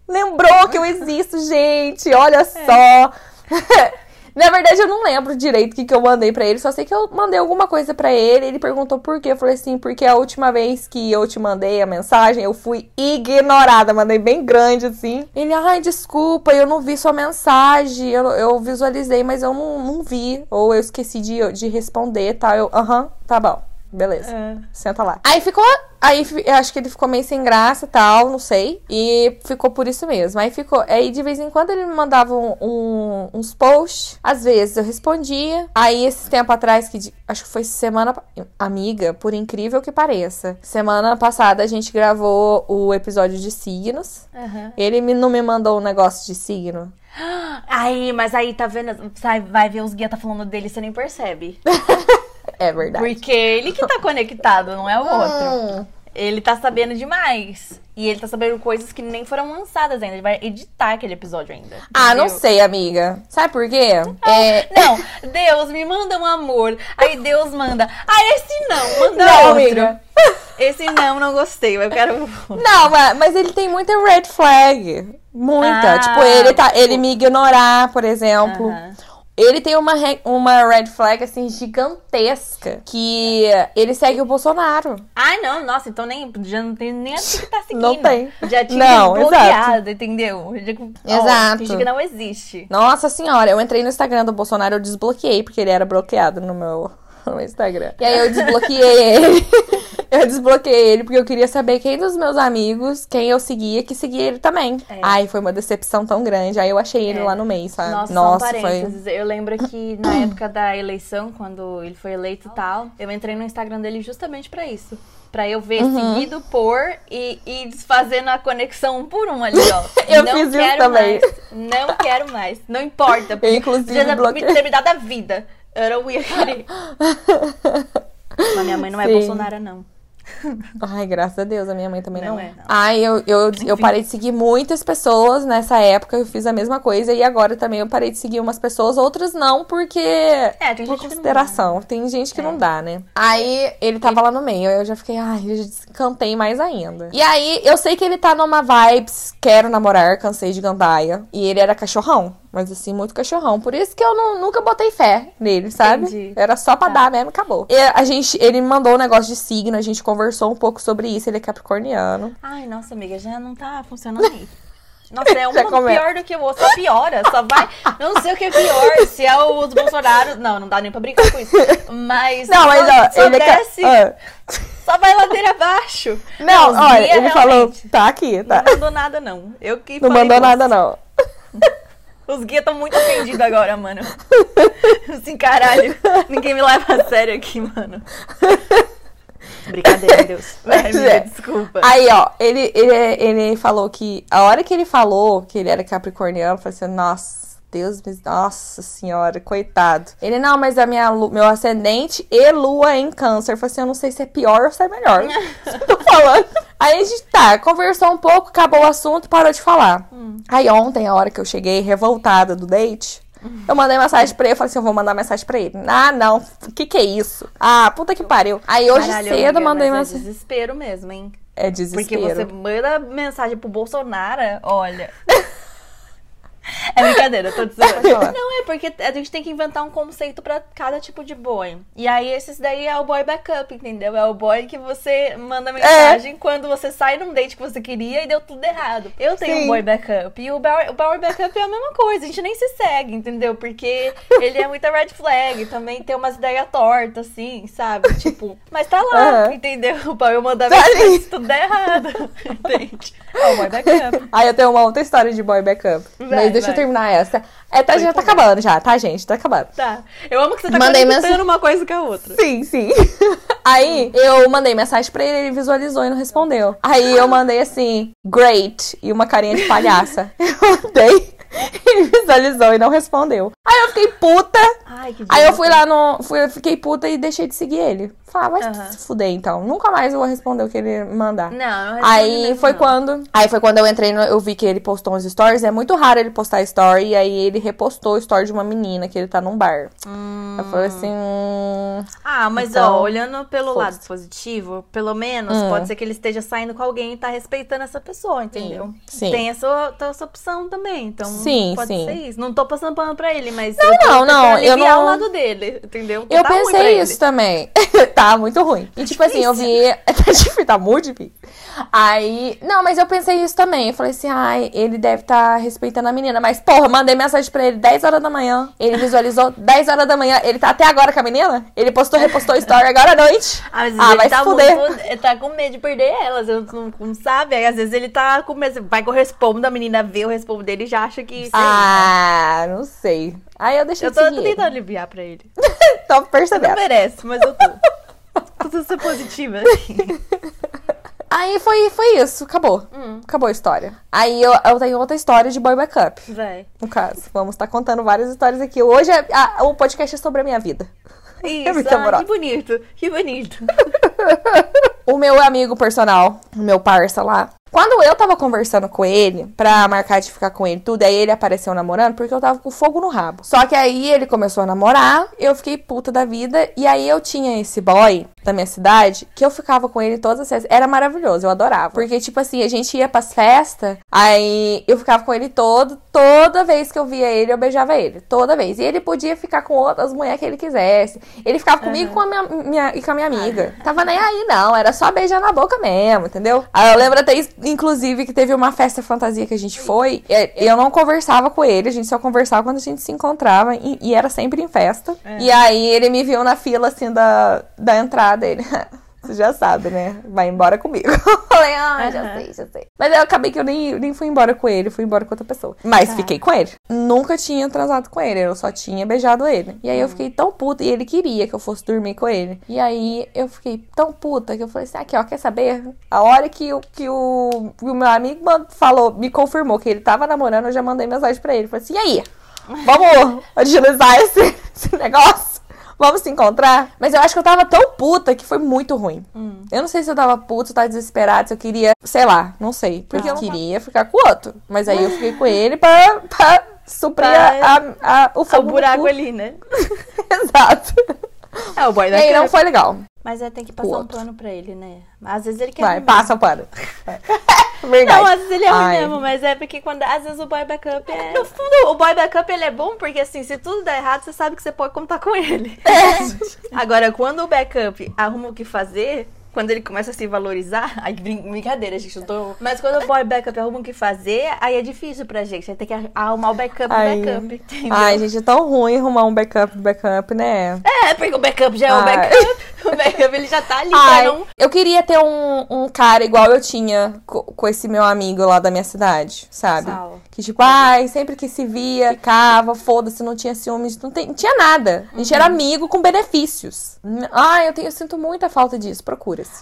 lembrou que eu existo, gente. Olha só. [laughs] Na verdade, eu não lembro direito o que, que eu mandei pra ele, só sei que eu mandei alguma coisa pra ele. Ele perguntou por quê. Eu falei assim, porque a última vez que eu te mandei a mensagem, eu fui ignorada. Mandei bem grande assim. Ele, ai, desculpa, eu não vi sua mensagem. Eu, eu visualizei, mas eu não, não vi. Ou eu esqueci de, de responder, tá? Eu, aham, tá bom. Beleza. É. Senta lá. Aí ficou. Aí eu acho que ele ficou meio sem graça e tal, não sei. E ficou por isso mesmo. Aí ficou. Aí de vez em quando ele me mandava um- um- uns posts. Às vezes eu respondia. Aí esse tempo atrás, que acho que foi semana. Amiga, por incrível que pareça. Semana passada a gente gravou o episódio de signos. Aham. Ele me- não me mandou um negócio de signo. [gasps] Aí, mas aí tá vendo? Vai ver os guia tá falando dele, você nem percebe. [laughs] [laughs] É verdade. Porque ele que tá conectado, não é o outro. Hum. Ele tá sabendo demais. E ele tá sabendo coisas que nem foram lançadas ainda. Ele vai editar aquele episódio ainda. Ah, não sei, amiga. Sabe por quê? É. Não, Deus me manda um amor. Aí Deus manda. Ah, esse não, manda Não, outro. amiga. Esse não, não gostei. Eu quero. Não, mas, ele tem muita red flag. Muita. Ah, tipo, ele tá. Ele me ignorar, por exemplo. Aham. Ele tem uma, uma red flag, assim, gigantesca. Que ele segue o Bolsonaro. Ai, não, nossa, então nem, já não tem nem assim que tá [laughs] seguindo. Não tem. Já tinha Não, bloqueado, entendeu? Já, ó, Exato. finge que não existe. Nossa senhora, eu entrei no Instagram do Bolsonaro, eu desbloqueei, porque ele era bloqueado no meu, [laughs] no meu Instagram. E aí eu desbloqueei ele. [laughs] Eu desbloqueei ele porque eu queria saber quem dos meus amigos, quem eu seguia, que seguia ele também. É. Ai, foi uma decepção tão grande. Aí eu achei ele É. lá no meio, sabe? Nossa, Nossa foi. Eu lembro que na [coughs] época da eleição, quando ele foi eleito e tal, eu entrei no Instagram dele justamente pra isso. Pra eu ver Uhum. seguido por e, e desfazendo a conexão um por um ali, ó. [laughs] Eu não fiz isso quero também. mais. Não quero mais. Não importa. Eu, inclusive, Já me bloqueei. ter me dado a vida. Eu não ia querer. [laughs] Mas minha mãe não é Sim. Bolsonaro, não. Ai, graças a Deus, a minha mãe também não, Não é. não. Ai, eu, eu, eu parei de seguir muitas pessoas nessa época, eu fiz a mesma coisa. E agora também eu parei de seguir umas pessoas, outras não, porque. É, tem por gente que não consideração. Tem gente que É. não dá, né? Aí ele tava lá no meio, eu já fiquei, ai, eu já descantei mais ainda. E aí eu sei que ele tá numa vibes, quero namorar, cansei de gandaia. E ele era cachorrão. Mas assim, muito cachorrão. Por isso que eu não- nunca botei fé nele, sabe? Entendi. Era só pra Tá. dar mesmo, acabou. E a gente, ele me mandou um negócio de signo, a gente conversou um pouco sobre isso. Ele é capricorniano. Ai, nossa, amiga, já não tá funcionando aí. [laughs] Nossa, é um pior do que o outro, só piora, só vai. Não sei o que é pior, se é os Bolsonaro. Não, não dá nem pra brincar com isso. Mas. Não, mas ó, só ele é. desce, Ah. só vai ladeira abaixo. Não, os olha, ele falou. realmente Tá aqui, tá. Não mandou nada, não. Eu que Não mandou nada, não. [laughs] Os guias estão muito ofendidos agora, mano. Assim, caralho. Ninguém me leva a sério aqui, mano. Brincadeira, Deus. Amiga, É. desculpa. Aí, ó, ele, ele, ele falou que. A hora que ele falou que ele era capricorniano, eu falei assim, nossa. Deus, me- nossa senhora, coitado. Ele, não, mas a minha, meu ascendente e lua é em câncer. Eu falei assim, eu não sei se é pior ou se é melhor. [laughs] Tô falando. Aí a gente, tá, conversou um pouco, acabou o assunto, parou de falar. Aí ontem, a hora que eu cheguei revoltada do date, eu mandei mensagem pra ele, eu falei assim, eu vou mandar mensagem pra ele. Ah, não, o que que é isso? Ah, puta que pariu. Aí hoje Caralho, cedo amiga, mandei mas É mensagem. desespero mesmo, hein? É Porque desespero. você manda mensagem pro Bolsonaro, olha. [laughs] É brincadeira, tô dizendo. Não, é porque a gente tem que inventar um conceito pra cada tipo de boy. E aí, esses daí é o boy backup, entendeu? É o boy que você manda mensagem quando você sai num date que você queria e deu tudo errado. Eu tenho Sim. um boy backup. E o boy, o boy backup é a mesma coisa. A gente nem se segue, entendeu? Porque ele é muita red flag. Também tem umas ideias tortas, assim, sabe? Tipo, [laughs] mas tá lá, Aham. entendeu? O boy eu mandar Tá mensagem se tudo der errado. [laughs] Entende? É o boy backup. Aí eu tenho uma outra história de boy backup. Vai, Mas deixa vai. eu terminar essa. É, tá, já tá acabando já, tá, gente? Tá acabando. Tá. Eu amo que você tá Mandei conectando uma coisa com a outra. Sim, sim. [laughs] Aí eu mandei mensagem pra ele, ele visualizou e não respondeu. Aí eu mandei assim, great, e uma carinha de palhaça. [laughs] Eu mandei, [laughs] visualizou e não respondeu. Aí eu fiquei puta. Ai, que Aí eu fui lá no. Fui, eu fiquei puta e deixei de seguir ele. Falei, ah, vai Aham. se fuder então. Nunca mais eu vou responder o que ele mandar. Não, não responde Aí foi não. quando. Aí foi quando eu entrei no. Eu vi que ele postou uns stories. É muito raro ele postar story. E aí ele repostou o story de uma menina que ele tá num bar. Eu falei assim. hum, Ah, mas Então, ó, olhando pelo lado positivo, pelo menos Hum. pode ser que ele esteja saindo com alguém e tá respeitando essa pessoa, entendeu? Sim. Tem essa, tem essa opção também, então Sim, pode sim. ser isso. Não tô passando pano pra ele, mas Não, eu tô não, não, eu não- o lado dele, entendeu? Eu tá pensei isso também. [laughs] tá muito ruim. E tipo assim, eu vi. [laughs] Tá difícil, tá muito difícil. Aí. Não, mas eu pensei isso também. Eu falei assim, ai, ele deve estar respeitando a menina. Mas, porra, mandei mensagem pra ele 10 horas da manhã. Ele visualizou [laughs] 10 horas da manhã. Ele tá até agora com a menina? Ele postou, repostou story agora à noite. Ah, mas Ah, ele vai tá se fuder. muito- tá com medo de perder elas, eu não, não sabe. Aí às vezes ele tá com medo. Vai que eu respondo, a menina vê o respondo dele e já acha que. sei lá. Ah, não sei. Aí eu deixei eu de tô, seguir tô ele. tentando aliviar pra ele. [laughs] Tô Você não percebendo. merece, mas eu tô. Tô ser positiva. Aí foi, foi isso, acabou. Hum. Acabou a história. Aí eu, eu tenho outra história de boy backup. Vai. No caso, vamos estar contando várias histórias aqui. Hoje é- a- o podcast é sobre a minha vida. [laughs] Isso, muito ah, que bonito, que bonito. [laughs] O meu amigo personal, o meu parça lá. Quando eu tava conversando com ele, pra marcar de ficar com ele tudo, aí ele apareceu namorando, porque eu tava com fogo no rabo. Só que aí ele começou a namorar, eu fiquei puta da vida, e aí eu tinha esse boy da minha cidade, que eu ficava com ele todas as festas. Era maravilhoso, eu adorava. Porque, tipo assim, a gente ia pras festas, aí eu ficava com ele todo, toda vez que eu via ele, eu beijava ele. Toda vez. E ele podia ficar com outras mulheres que ele quisesse. Ele ficava comigo com a minha, minha- e com a minha amiga. Tava nem aí, não. Era só beijar na boca mesmo, entendeu? Aí eu lembro até, inclusive, que teve uma festa fantasia que a gente foi. E eu não conversava com ele, a gente só conversava quando a gente se encontrava. E, e era sempre em festa. E aí ele me viu na fila, assim, da, da entrada. Ele. [laughs] Você já sabe, né? Vai embora comigo. [laughs] Eu Falei, ah, já Aham. sei, já sei. Mas eu acabei que eu nem, nem fui embora com ele, fui embora com outra pessoa. Mas Tá. fiquei com ele. Nunca tinha transado com ele, eu só tinha beijado ele. E aí eu fiquei tão puta, e ele queria que eu fosse dormir com ele. E aí eu fiquei tão puta que eu falei assim: aqui, ó, quer saber? A hora que, o- que o, que o meu amigo falou, me confirmou que ele tava namorando, eu já mandei mensagem pra ele. Falei assim: e aí? Vamos [laughs] agilizar esse, esse negócio? Vamos se encontrar? Mas eu acho que eu tava tão puta que foi muito ruim. Hum. Eu não sei se eu tava puta, se eu tava desesperada, se eu queria, sei lá, não sei. Porque Ah. eu queria ficar com o outro. Mas aí eu fiquei com ele pra, pra suprir Pra- a, a- o O fogo no buraco ali, né? [laughs] Exato. É o boy E da aí não foi legal. Mas é, tem que passar um pano pra ele, né? Às vezes ele quer. Vai, passa o pano. [laughs] Verdade. Não, às vezes ele é ruim Ai. mesmo, mas é porque quando. Às vezes o boy backup é. No fundo, o boy backup ele é bom porque assim, se tudo der errado, você sabe que você pode contar com ele. É. [laughs] Agora, quando o backup arruma o que fazer. Quando ele começa a se valorizar, [laughs] aí brin- brincadeira, gente, eu tô. Mas quando o boy backup arruma o que fazer, aí é difícil pra gente. Aí tem que arrumar o backup do Ai. backup, entendeu? Ai, gente, é tão ruim arrumar um backup do backup, né? É, porque o backup já é o Ai. backup. [laughs] O backup ele já tá ali Ai, não. eu queria ter um, um cara igual eu tinha co- com, esse meu amigo lá da minha cidade, sabe? Sal. Que tipo, ai, sempre que se via, ficava, foda-se, não tinha ciúmes, não, tem, não tinha nada. A gente era amigo com benefícios. Ai, eu, tenho, eu sinto muita falta disso.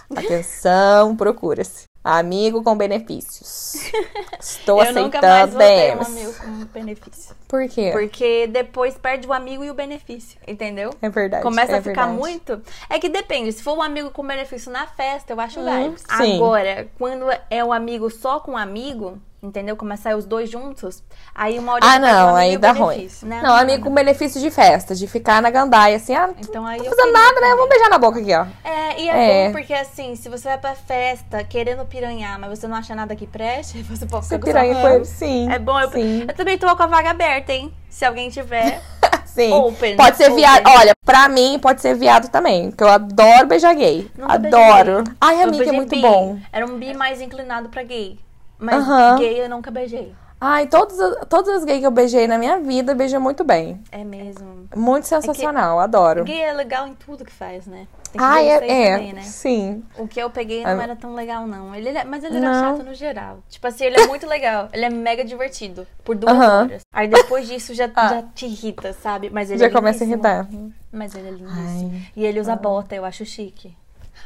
Procura-se. Atenção, procura-se. Amigo com benefícios. [laughs] Estou eu nunca mais aceitando vou ter um amigo com benefício. Por quê? Porque depois perde o amigo e o benefício, entendeu? É verdade. Começa é a ficar verdade. muito. É que depende. Se for um amigo com benefício na festa, eu acho Hum, vibes. sim. Agora, quando é um amigo só com um amigo, entendeu? Começar os dois juntos, aí uma hora Ah, não, aí dá ruim. né? Não, amigo com benefício de festa, de ficar na gandaia, assim, ah, não Então aí tô eu fazendo nada, né? Vamos beijar na boca aqui, ó. É, e é, É. bom porque assim, se você vai pra festa querendo piranhar, mas você não acha nada que preste, [laughs] você pode Você ficar com piranha com rama. ele? Sim. É bom, eu, Sim. eu também tô com a vaga aberta, hein? Se alguém tiver. [laughs] Sim. Open, pode ser open. viado. Olha, pra mim pode ser viado também. Porque eu adoro beijar gay. Nunca adoro. Ai, amiga, é muito bi. bom. Era um bi mais inclinado pra gay. Mas Aham. gay eu nunca beijei. Ai, todos, todos os gays que eu beijei na minha vida, beijam muito bem. É mesmo. Muito sensacional, adoro. Gay é legal em tudo que faz, né? Tem que Ai, isso é, é, também, né? sim. O que eu peguei não Ah. era tão legal, não. Ele, é- mas ele era Não. chato no geral. Tipo assim, ele é muito legal. Ele é mega divertido. Por duas Aham. horas. Aí depois disso já, Ah. já te irrita, sabe? Mas ele Já é começa a irritar. Mas ele é lindíssimo. Ai. E ele usa bota, eu acho chique.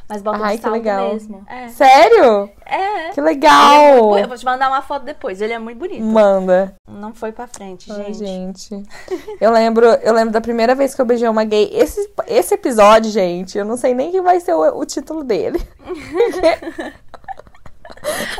Mas bota Ai, de que salto legal. mesmo. É. Sério? É. Que é legal! muito bu- Eu vou te mandar uma foto depois. Ele é muito bonito. Manda. Não foi pra frente, Ai, gente. gente. Eu lembro, eu lembro da primeira vez que eu beijei uma gay. Esse, esse episódio, gente, eu não sei nem que vai ser o, o título dele. [laughs]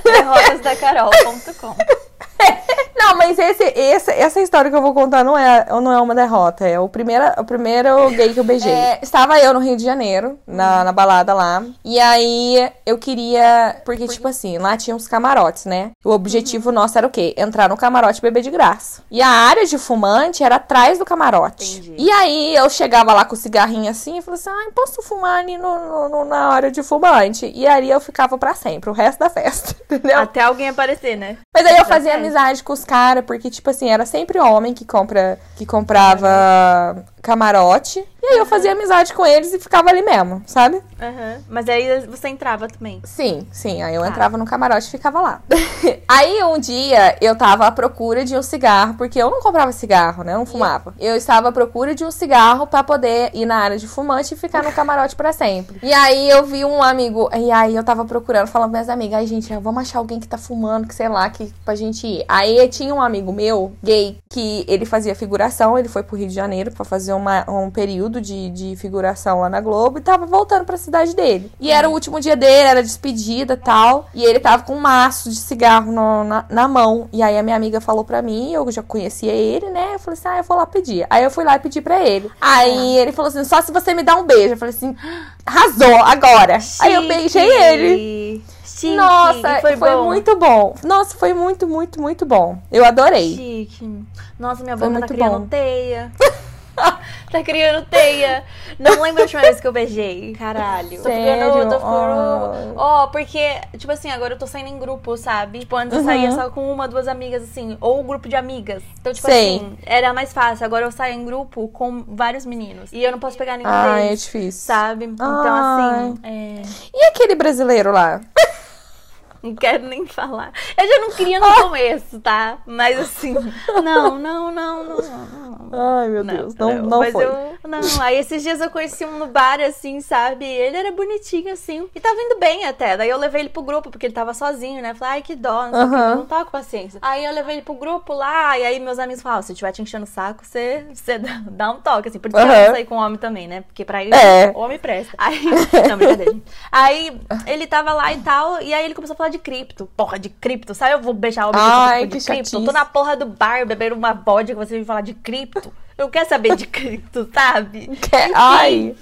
Derrotasdacarol.com [laughs] [laughs] Não, mas esse, esse, essa história que eu vou contar não é, não é uma derrota. É o, primeira, o primeiro gay que eu beijei. É, estava eu no Rio de Janeiro, na, na balada lá. E aí eu queria. Porque, tipo assim, lá tinha uns camarotes, né? O objetivo nosso era o quê? Entrar no camarote e beber de graça. E a área de fumante era atrás do camarote. Entendi. E aí eu chegava lá com o cigarrinho assim e falava assim: ai, posso fumar ali no, no- na área de fumante? E aí eu ficava pra sempre, o resto da festa, [laughs] entendeu? Até alguém aparecer, né? Mas aí eu fazia certo. amizade com os caras, porque, tipo assim, era sempre homem que, compra, que comprava camarote. E aí eu fazia amizade com eles e ficava ali mesmo, sabe? Aham. Mas aí você entrava também. Sim, sim. Aí eu Tá. entrava no camarote e ficava lá. [laughs] aí um dia eu tava à procura de um cigarro, porque eu não comprava cigarro, né? Eu não fumava. Eu estava à procura de um cigarro pra poder ir na área de fumante e ficar no camarote pra sempre. E aí eu vi um amigo, e aí eu tava procurando, falando minhas amigas, ai gente, vamos achar alguém que tá fumando, que sei lá, que pra gente ir. Aí tinha um amigo meu, gay, que ele fazia figuração, ele foi pro Rio de Janeiro pra fazer uma- um período de, de figuração lá na Globo e tava voltando pra cidade dele. E era o último dia dele, era despedida e tal. E ele tava com um maço de cigarro no- na, na mão. E aí a minha amiga falou pra mim, eu já conhecia ele, né? Eu falei assim, ah, eu vou lá pedir. Aí eu fui lá e pedi pra ele. Aí ele falou assim, só se você me dá um beijo. Eu falei assim, arrasou, agora. Aí eu beijei ele. Chique. Nossa, foi, foi, bom. muito bom. Nossa, foi muito, muito, muito bom. Eu adorei. Chique. Nossa, minha Foi boca tá criando bom. teia. [laughs] [laughs] tá criando teia. Não lembro a última vez que eu beijei. Caralho. Tô Sério? ficando. Tô ficando. Ai. Ó, porque, tipo assim, agora eu tô saindo em grupo, sabe? Tipo, antes eu Uhum. saía só com uma, duas amigas, assim. Ou um grupo de amigas. Então, tipo Sei. assim, era mais fácil. Agora eu saio em grupo com vários meninos. E eu não posso pegar nenhum Ai, é difícil. Sabe? Então, Ai. assim. É... E aquele brasileiro lá? [laughs] Não quero nem falar. Eu já não queria no começo, tá? Mas assim, [laughs] não, não, não, não. Ai, meu Deus, não, não, mas foi. eu. Não, aí esses dias eu conheci um no bar, assim, sabe? Ele era bonitinho, assim. E tava indo bem até. Daí eu levei ele pro grupo, porque ele tava sozinho, né? Falei, ai, que dó, não que, eu não tava com paciência. Aí eu levei ele pro grupo lá, e aí meus amigos falaram: se tiver te enchendo o saco, você, você dá- um toque, assim. Por isso que eu não sair com homem também, né? Porque pra ele, É. homem presta. Aí. [laughs] Não, brincadeira. gente. Aí ele tava lá e tal, e aí ele começou a falar de cripto. Porra, de cripto. Sabe, eu vou beijar homem Ai, de que cripto. Eu tô na porra do bar bebendo uma vodka, você vem falar de cripto. Eu quero saber de cripto, sabe? [laughs] Quer- Enfim, Ai.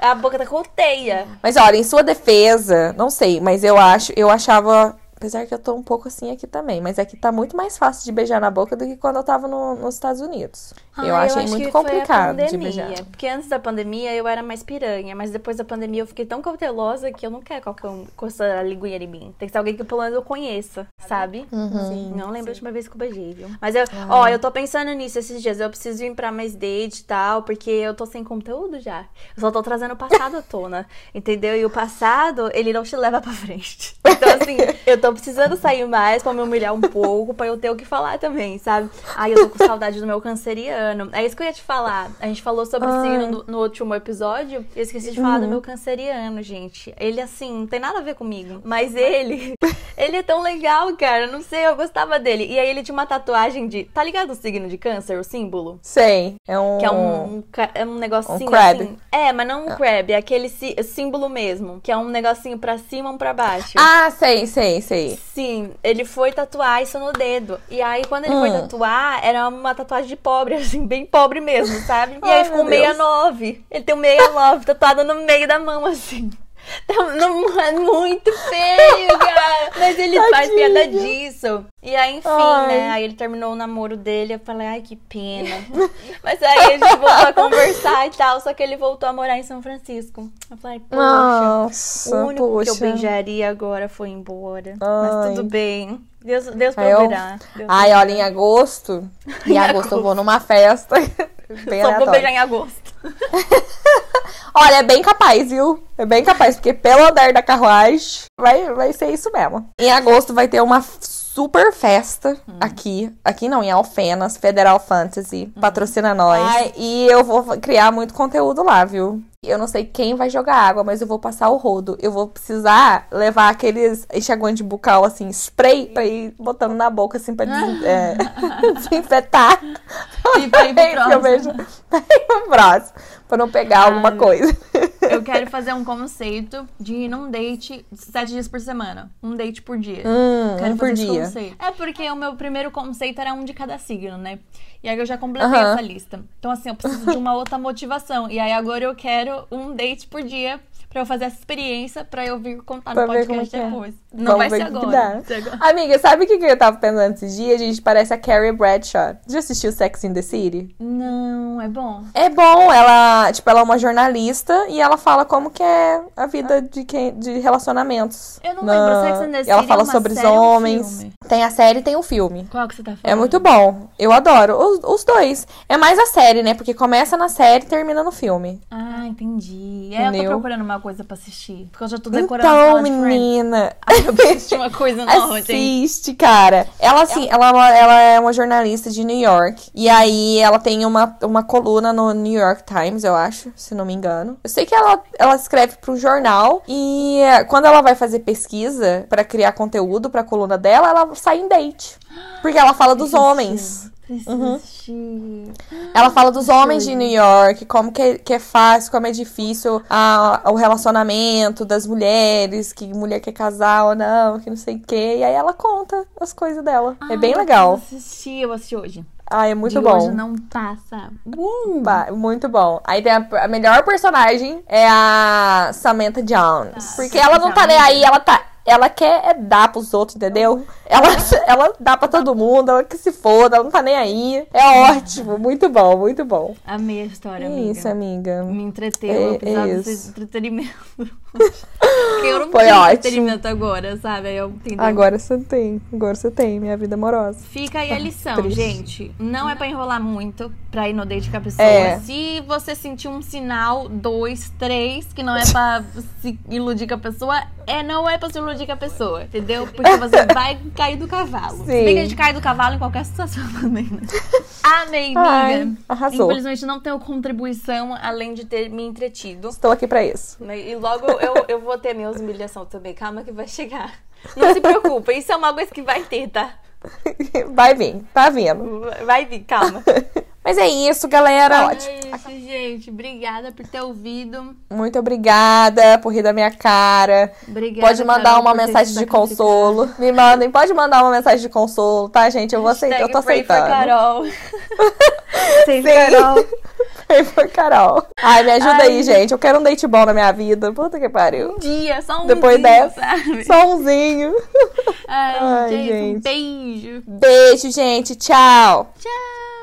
A boca tá com teia. Mas olha, em sua defesa, não sei, mas eu acho, eu achava. Apesar que eu tô um pouco assim aqui também, mas aqui tá muito mais fácil de beijar na boca do que quando eu tava no- nos Estados Unidos. eu Ah, achei acho muito complicado de pandemia, beijar. Porque antes da pandemia eu era mais piranha, mas depois da pandemia eu fiquei tão cautelosa que eu não quero qualquer um coçar a linguinha em mim. Tem que ser alguém que pelo menos eu conheça, sabe? Uhum. Sim, não lembro a última vez que eu beijei, viu? Mas eu, ó, eu tô pensando nisso esses dias. Eu preciso ir pra mais date e tal, porque eu tô sem conteúdo já. Eu só tô trazendo o passado à tona, entendeu? E o passado, ele não te leva pra frente. [laughs] Então, assim, eu tô precisando sair mais pra me humilhar um pouco, pra eu ter o que falar também, sabe? Ai, eu tô com saudade do meu canceriano. É isso que eu ia te falar. A gente falou sobre Ai. signo no, no último episódio. Eu esqueci de falar Uhum. do meu canceriano, gente. Ele, assim, não tem nada a ver comigo. Mas ele, [laughs] ele é tão legal, cara. Não sei, eu gostava dele. E aí ele tinha uma tatuagem de. Tá ligado o signo de câncer, o símbolo? Sei. É um. Que é um, um é um negocinho Um crab. assim. É, mas não um crab, é aquele sí- símbolo mesmo. Que é um negocinho pra cima, um pra baixo. Ah, sei, sei, sei. Sim, ele foi tatuar isso no dedo. E aí, quando ele foi Hum. tatuar, era uma tatuagem de pobre, [laughs] assim, bem pobre mesmo, sabe? E Ai, aí ficou um meu Deus. 69. Ele tem um 69 tatuado no meio da mão, assim. Tá não- é muito feio, [laughs] cara. Mas ele faz Tadinho. piada disso. E aí, enfim, Ai. né? Aí ele terminou o namoro dele. Eu falei, ai, que pena. [laughs] Mas aí a gente voltou a conversar e tal. Só que ele voltou a morar em São Francisco. Eu falei, poxa. Nossa, O único que eu poxa. beijaria agora foi embora. Ai. Mas tudo bem. Deus, Deus Aí eu- proverá. Deus Ai, olha, em agosto. [laughs] Em Em agosto eu vou numa festa. [laughs] Bem Só vou beijar em agosto. [laughs] Olha, é bem capaz, viu? É bem capaz, porque pelo andar da carruagem vai, vai ser isso mesmo. Em agosto vai ter uma super festa Hum. aqui. Aqui não, em Alfenas, Federal Fantasy. Hum. Patrocina nós. Ai, e eu vou criar muito conteúdo lá, viu? Eu não sei quem vai jogar água, mas eu vou passar o rodo. Eu vou precisar levar aqueles enxaguante bucal, assim, spray, pra ir botando na boca, assim, pra des [laughs] é, [laughs] desinfetar. E pra ir pro [laughs] Que eu vejo próximo. pra ir pro próximo. Pra não pegar alguma Ai. coisa. Eu quero fazer um conceito de ir num date sete dias por semana. Um date por dia. Hum, Quero um por dia. conceito. É porque o meu primeiro conceito era um de cada signo, né? E aí eu já completei essa lista. Então, assim, eu preciso de uma outra motivação. E aí agora eu quero um date por dia pra eu fazer essa experiência pra eu vir contar Pra no podcast é é. depois. Não Vamos vai ser agora. ser. Amiga, sabe o que que eu tava pensando esses dias? A gente parece a Carrie Bradshaw. Já assistiu Sex in the City? Não, é bom. É bom, ela, tipo, ela é uma jornalista e ela fala como que é a vida de, quem, de relacionamentos. Eu não na- lembro, Sex and the e Ela City fala é uma sobre os homens. Tem a série e tem o filme. Qual que você tá falando? É muito bom. Eu adoro. Os, os dois. É mais a série, né? Porque começa na série e termina no filme. Ah, entendi. É, eu tô Entendeu? procurando uma coisa pra assistir. Porque eu já tô decorando Então, menina. Ai, eu preciso [laughs] uma coisa nova. Assiste, cara. Ela, assim, ela, é uma- ela é uma jornalista de New York. E aí ela tem uma, uma coluna no New York Times, eu acho, se não me engano. Eu sei que ela, ela escreve para um jornal. E eh, quando ela vai fazer pesquisa pra criar conteúdo pra coluna dela, ela sai em date. Porque ela fala dos homens. Preciso Uhum. assistir. Ela fala dos homens de New York, como que é, que é fácil, como é difícil a- o relacionamento das mulheres, que mulher quer casar ou não, que não sei o quê. E aí ela conta as coisas dela. é bem Ah, legal. Eu assistir, eu assisti hoje. Ah, é muito de bom. hoje não passa. Uh! Muito bom. Aí tem a, a melhor personagem é a Samantha Jones. porque ela não tá nem aí, ela tá. Ela quer é dar pros outros, entendeu? Ela, [laughs] ela dá pra todo mundo, ela que se foda, ela não tá nem aí. É ótimo, muito bom, muito bom. Amei a história, amiga. isso, amiga. Me entreteu, É- eu precisava é desse entretenimento. [laughs] Porque eu não Foi tinha ótimo. entretenimento agora, sabe? Eu entendi. Agora você tem, agora você tem, minha vida amorosa. Fica aí a lição, Triste. gente. Não é pra enrolar muito pra ir no date com a pessoa. É. Se você sentir um sinal, dois, três, que não é pra se iludir com a pessoa, é, não é pra se iludir com a pessoa, entendeu? Porque você [laughs] vai cair do cavalo. Se bem Sim. que a gente cai do cavalo em qualquer situação [laughs] também, né? Amei, amiga. Arrasou. Infelizmente não tenho contribuição além de ter me entretido. Estou aqui pra isso. E logo eu, eu vou ter minha humilhação também. Calma que vai chegar. Não se preocupa, isso é uma coisa que vai ter, tá? [laughs] Vai vir, tá vindo. Vai vir, calma. Mas é isso, galera. Ótimo. É isso, gente. Obrigada por ter ouvido. Muito obrigada por rir da minha cara. Obrigada. Pode mandar uma mensagem de consolo. Me mandem, pode mandar uma mensagem de consolo, tá, gente? Eu vou aceitar, eu tô aceitando. Carol. [laughs] Sim. Carol. Pray for Carol. Ai, me ajuda Ai. aí, gente. Eu quero um date bom na minha vida. Puta que pariu. Um dia, só um Depois dessa, sabe? só umzinho. Ai, Ai, gente, um beijo. Beijo, gente. Tchau. Tchau.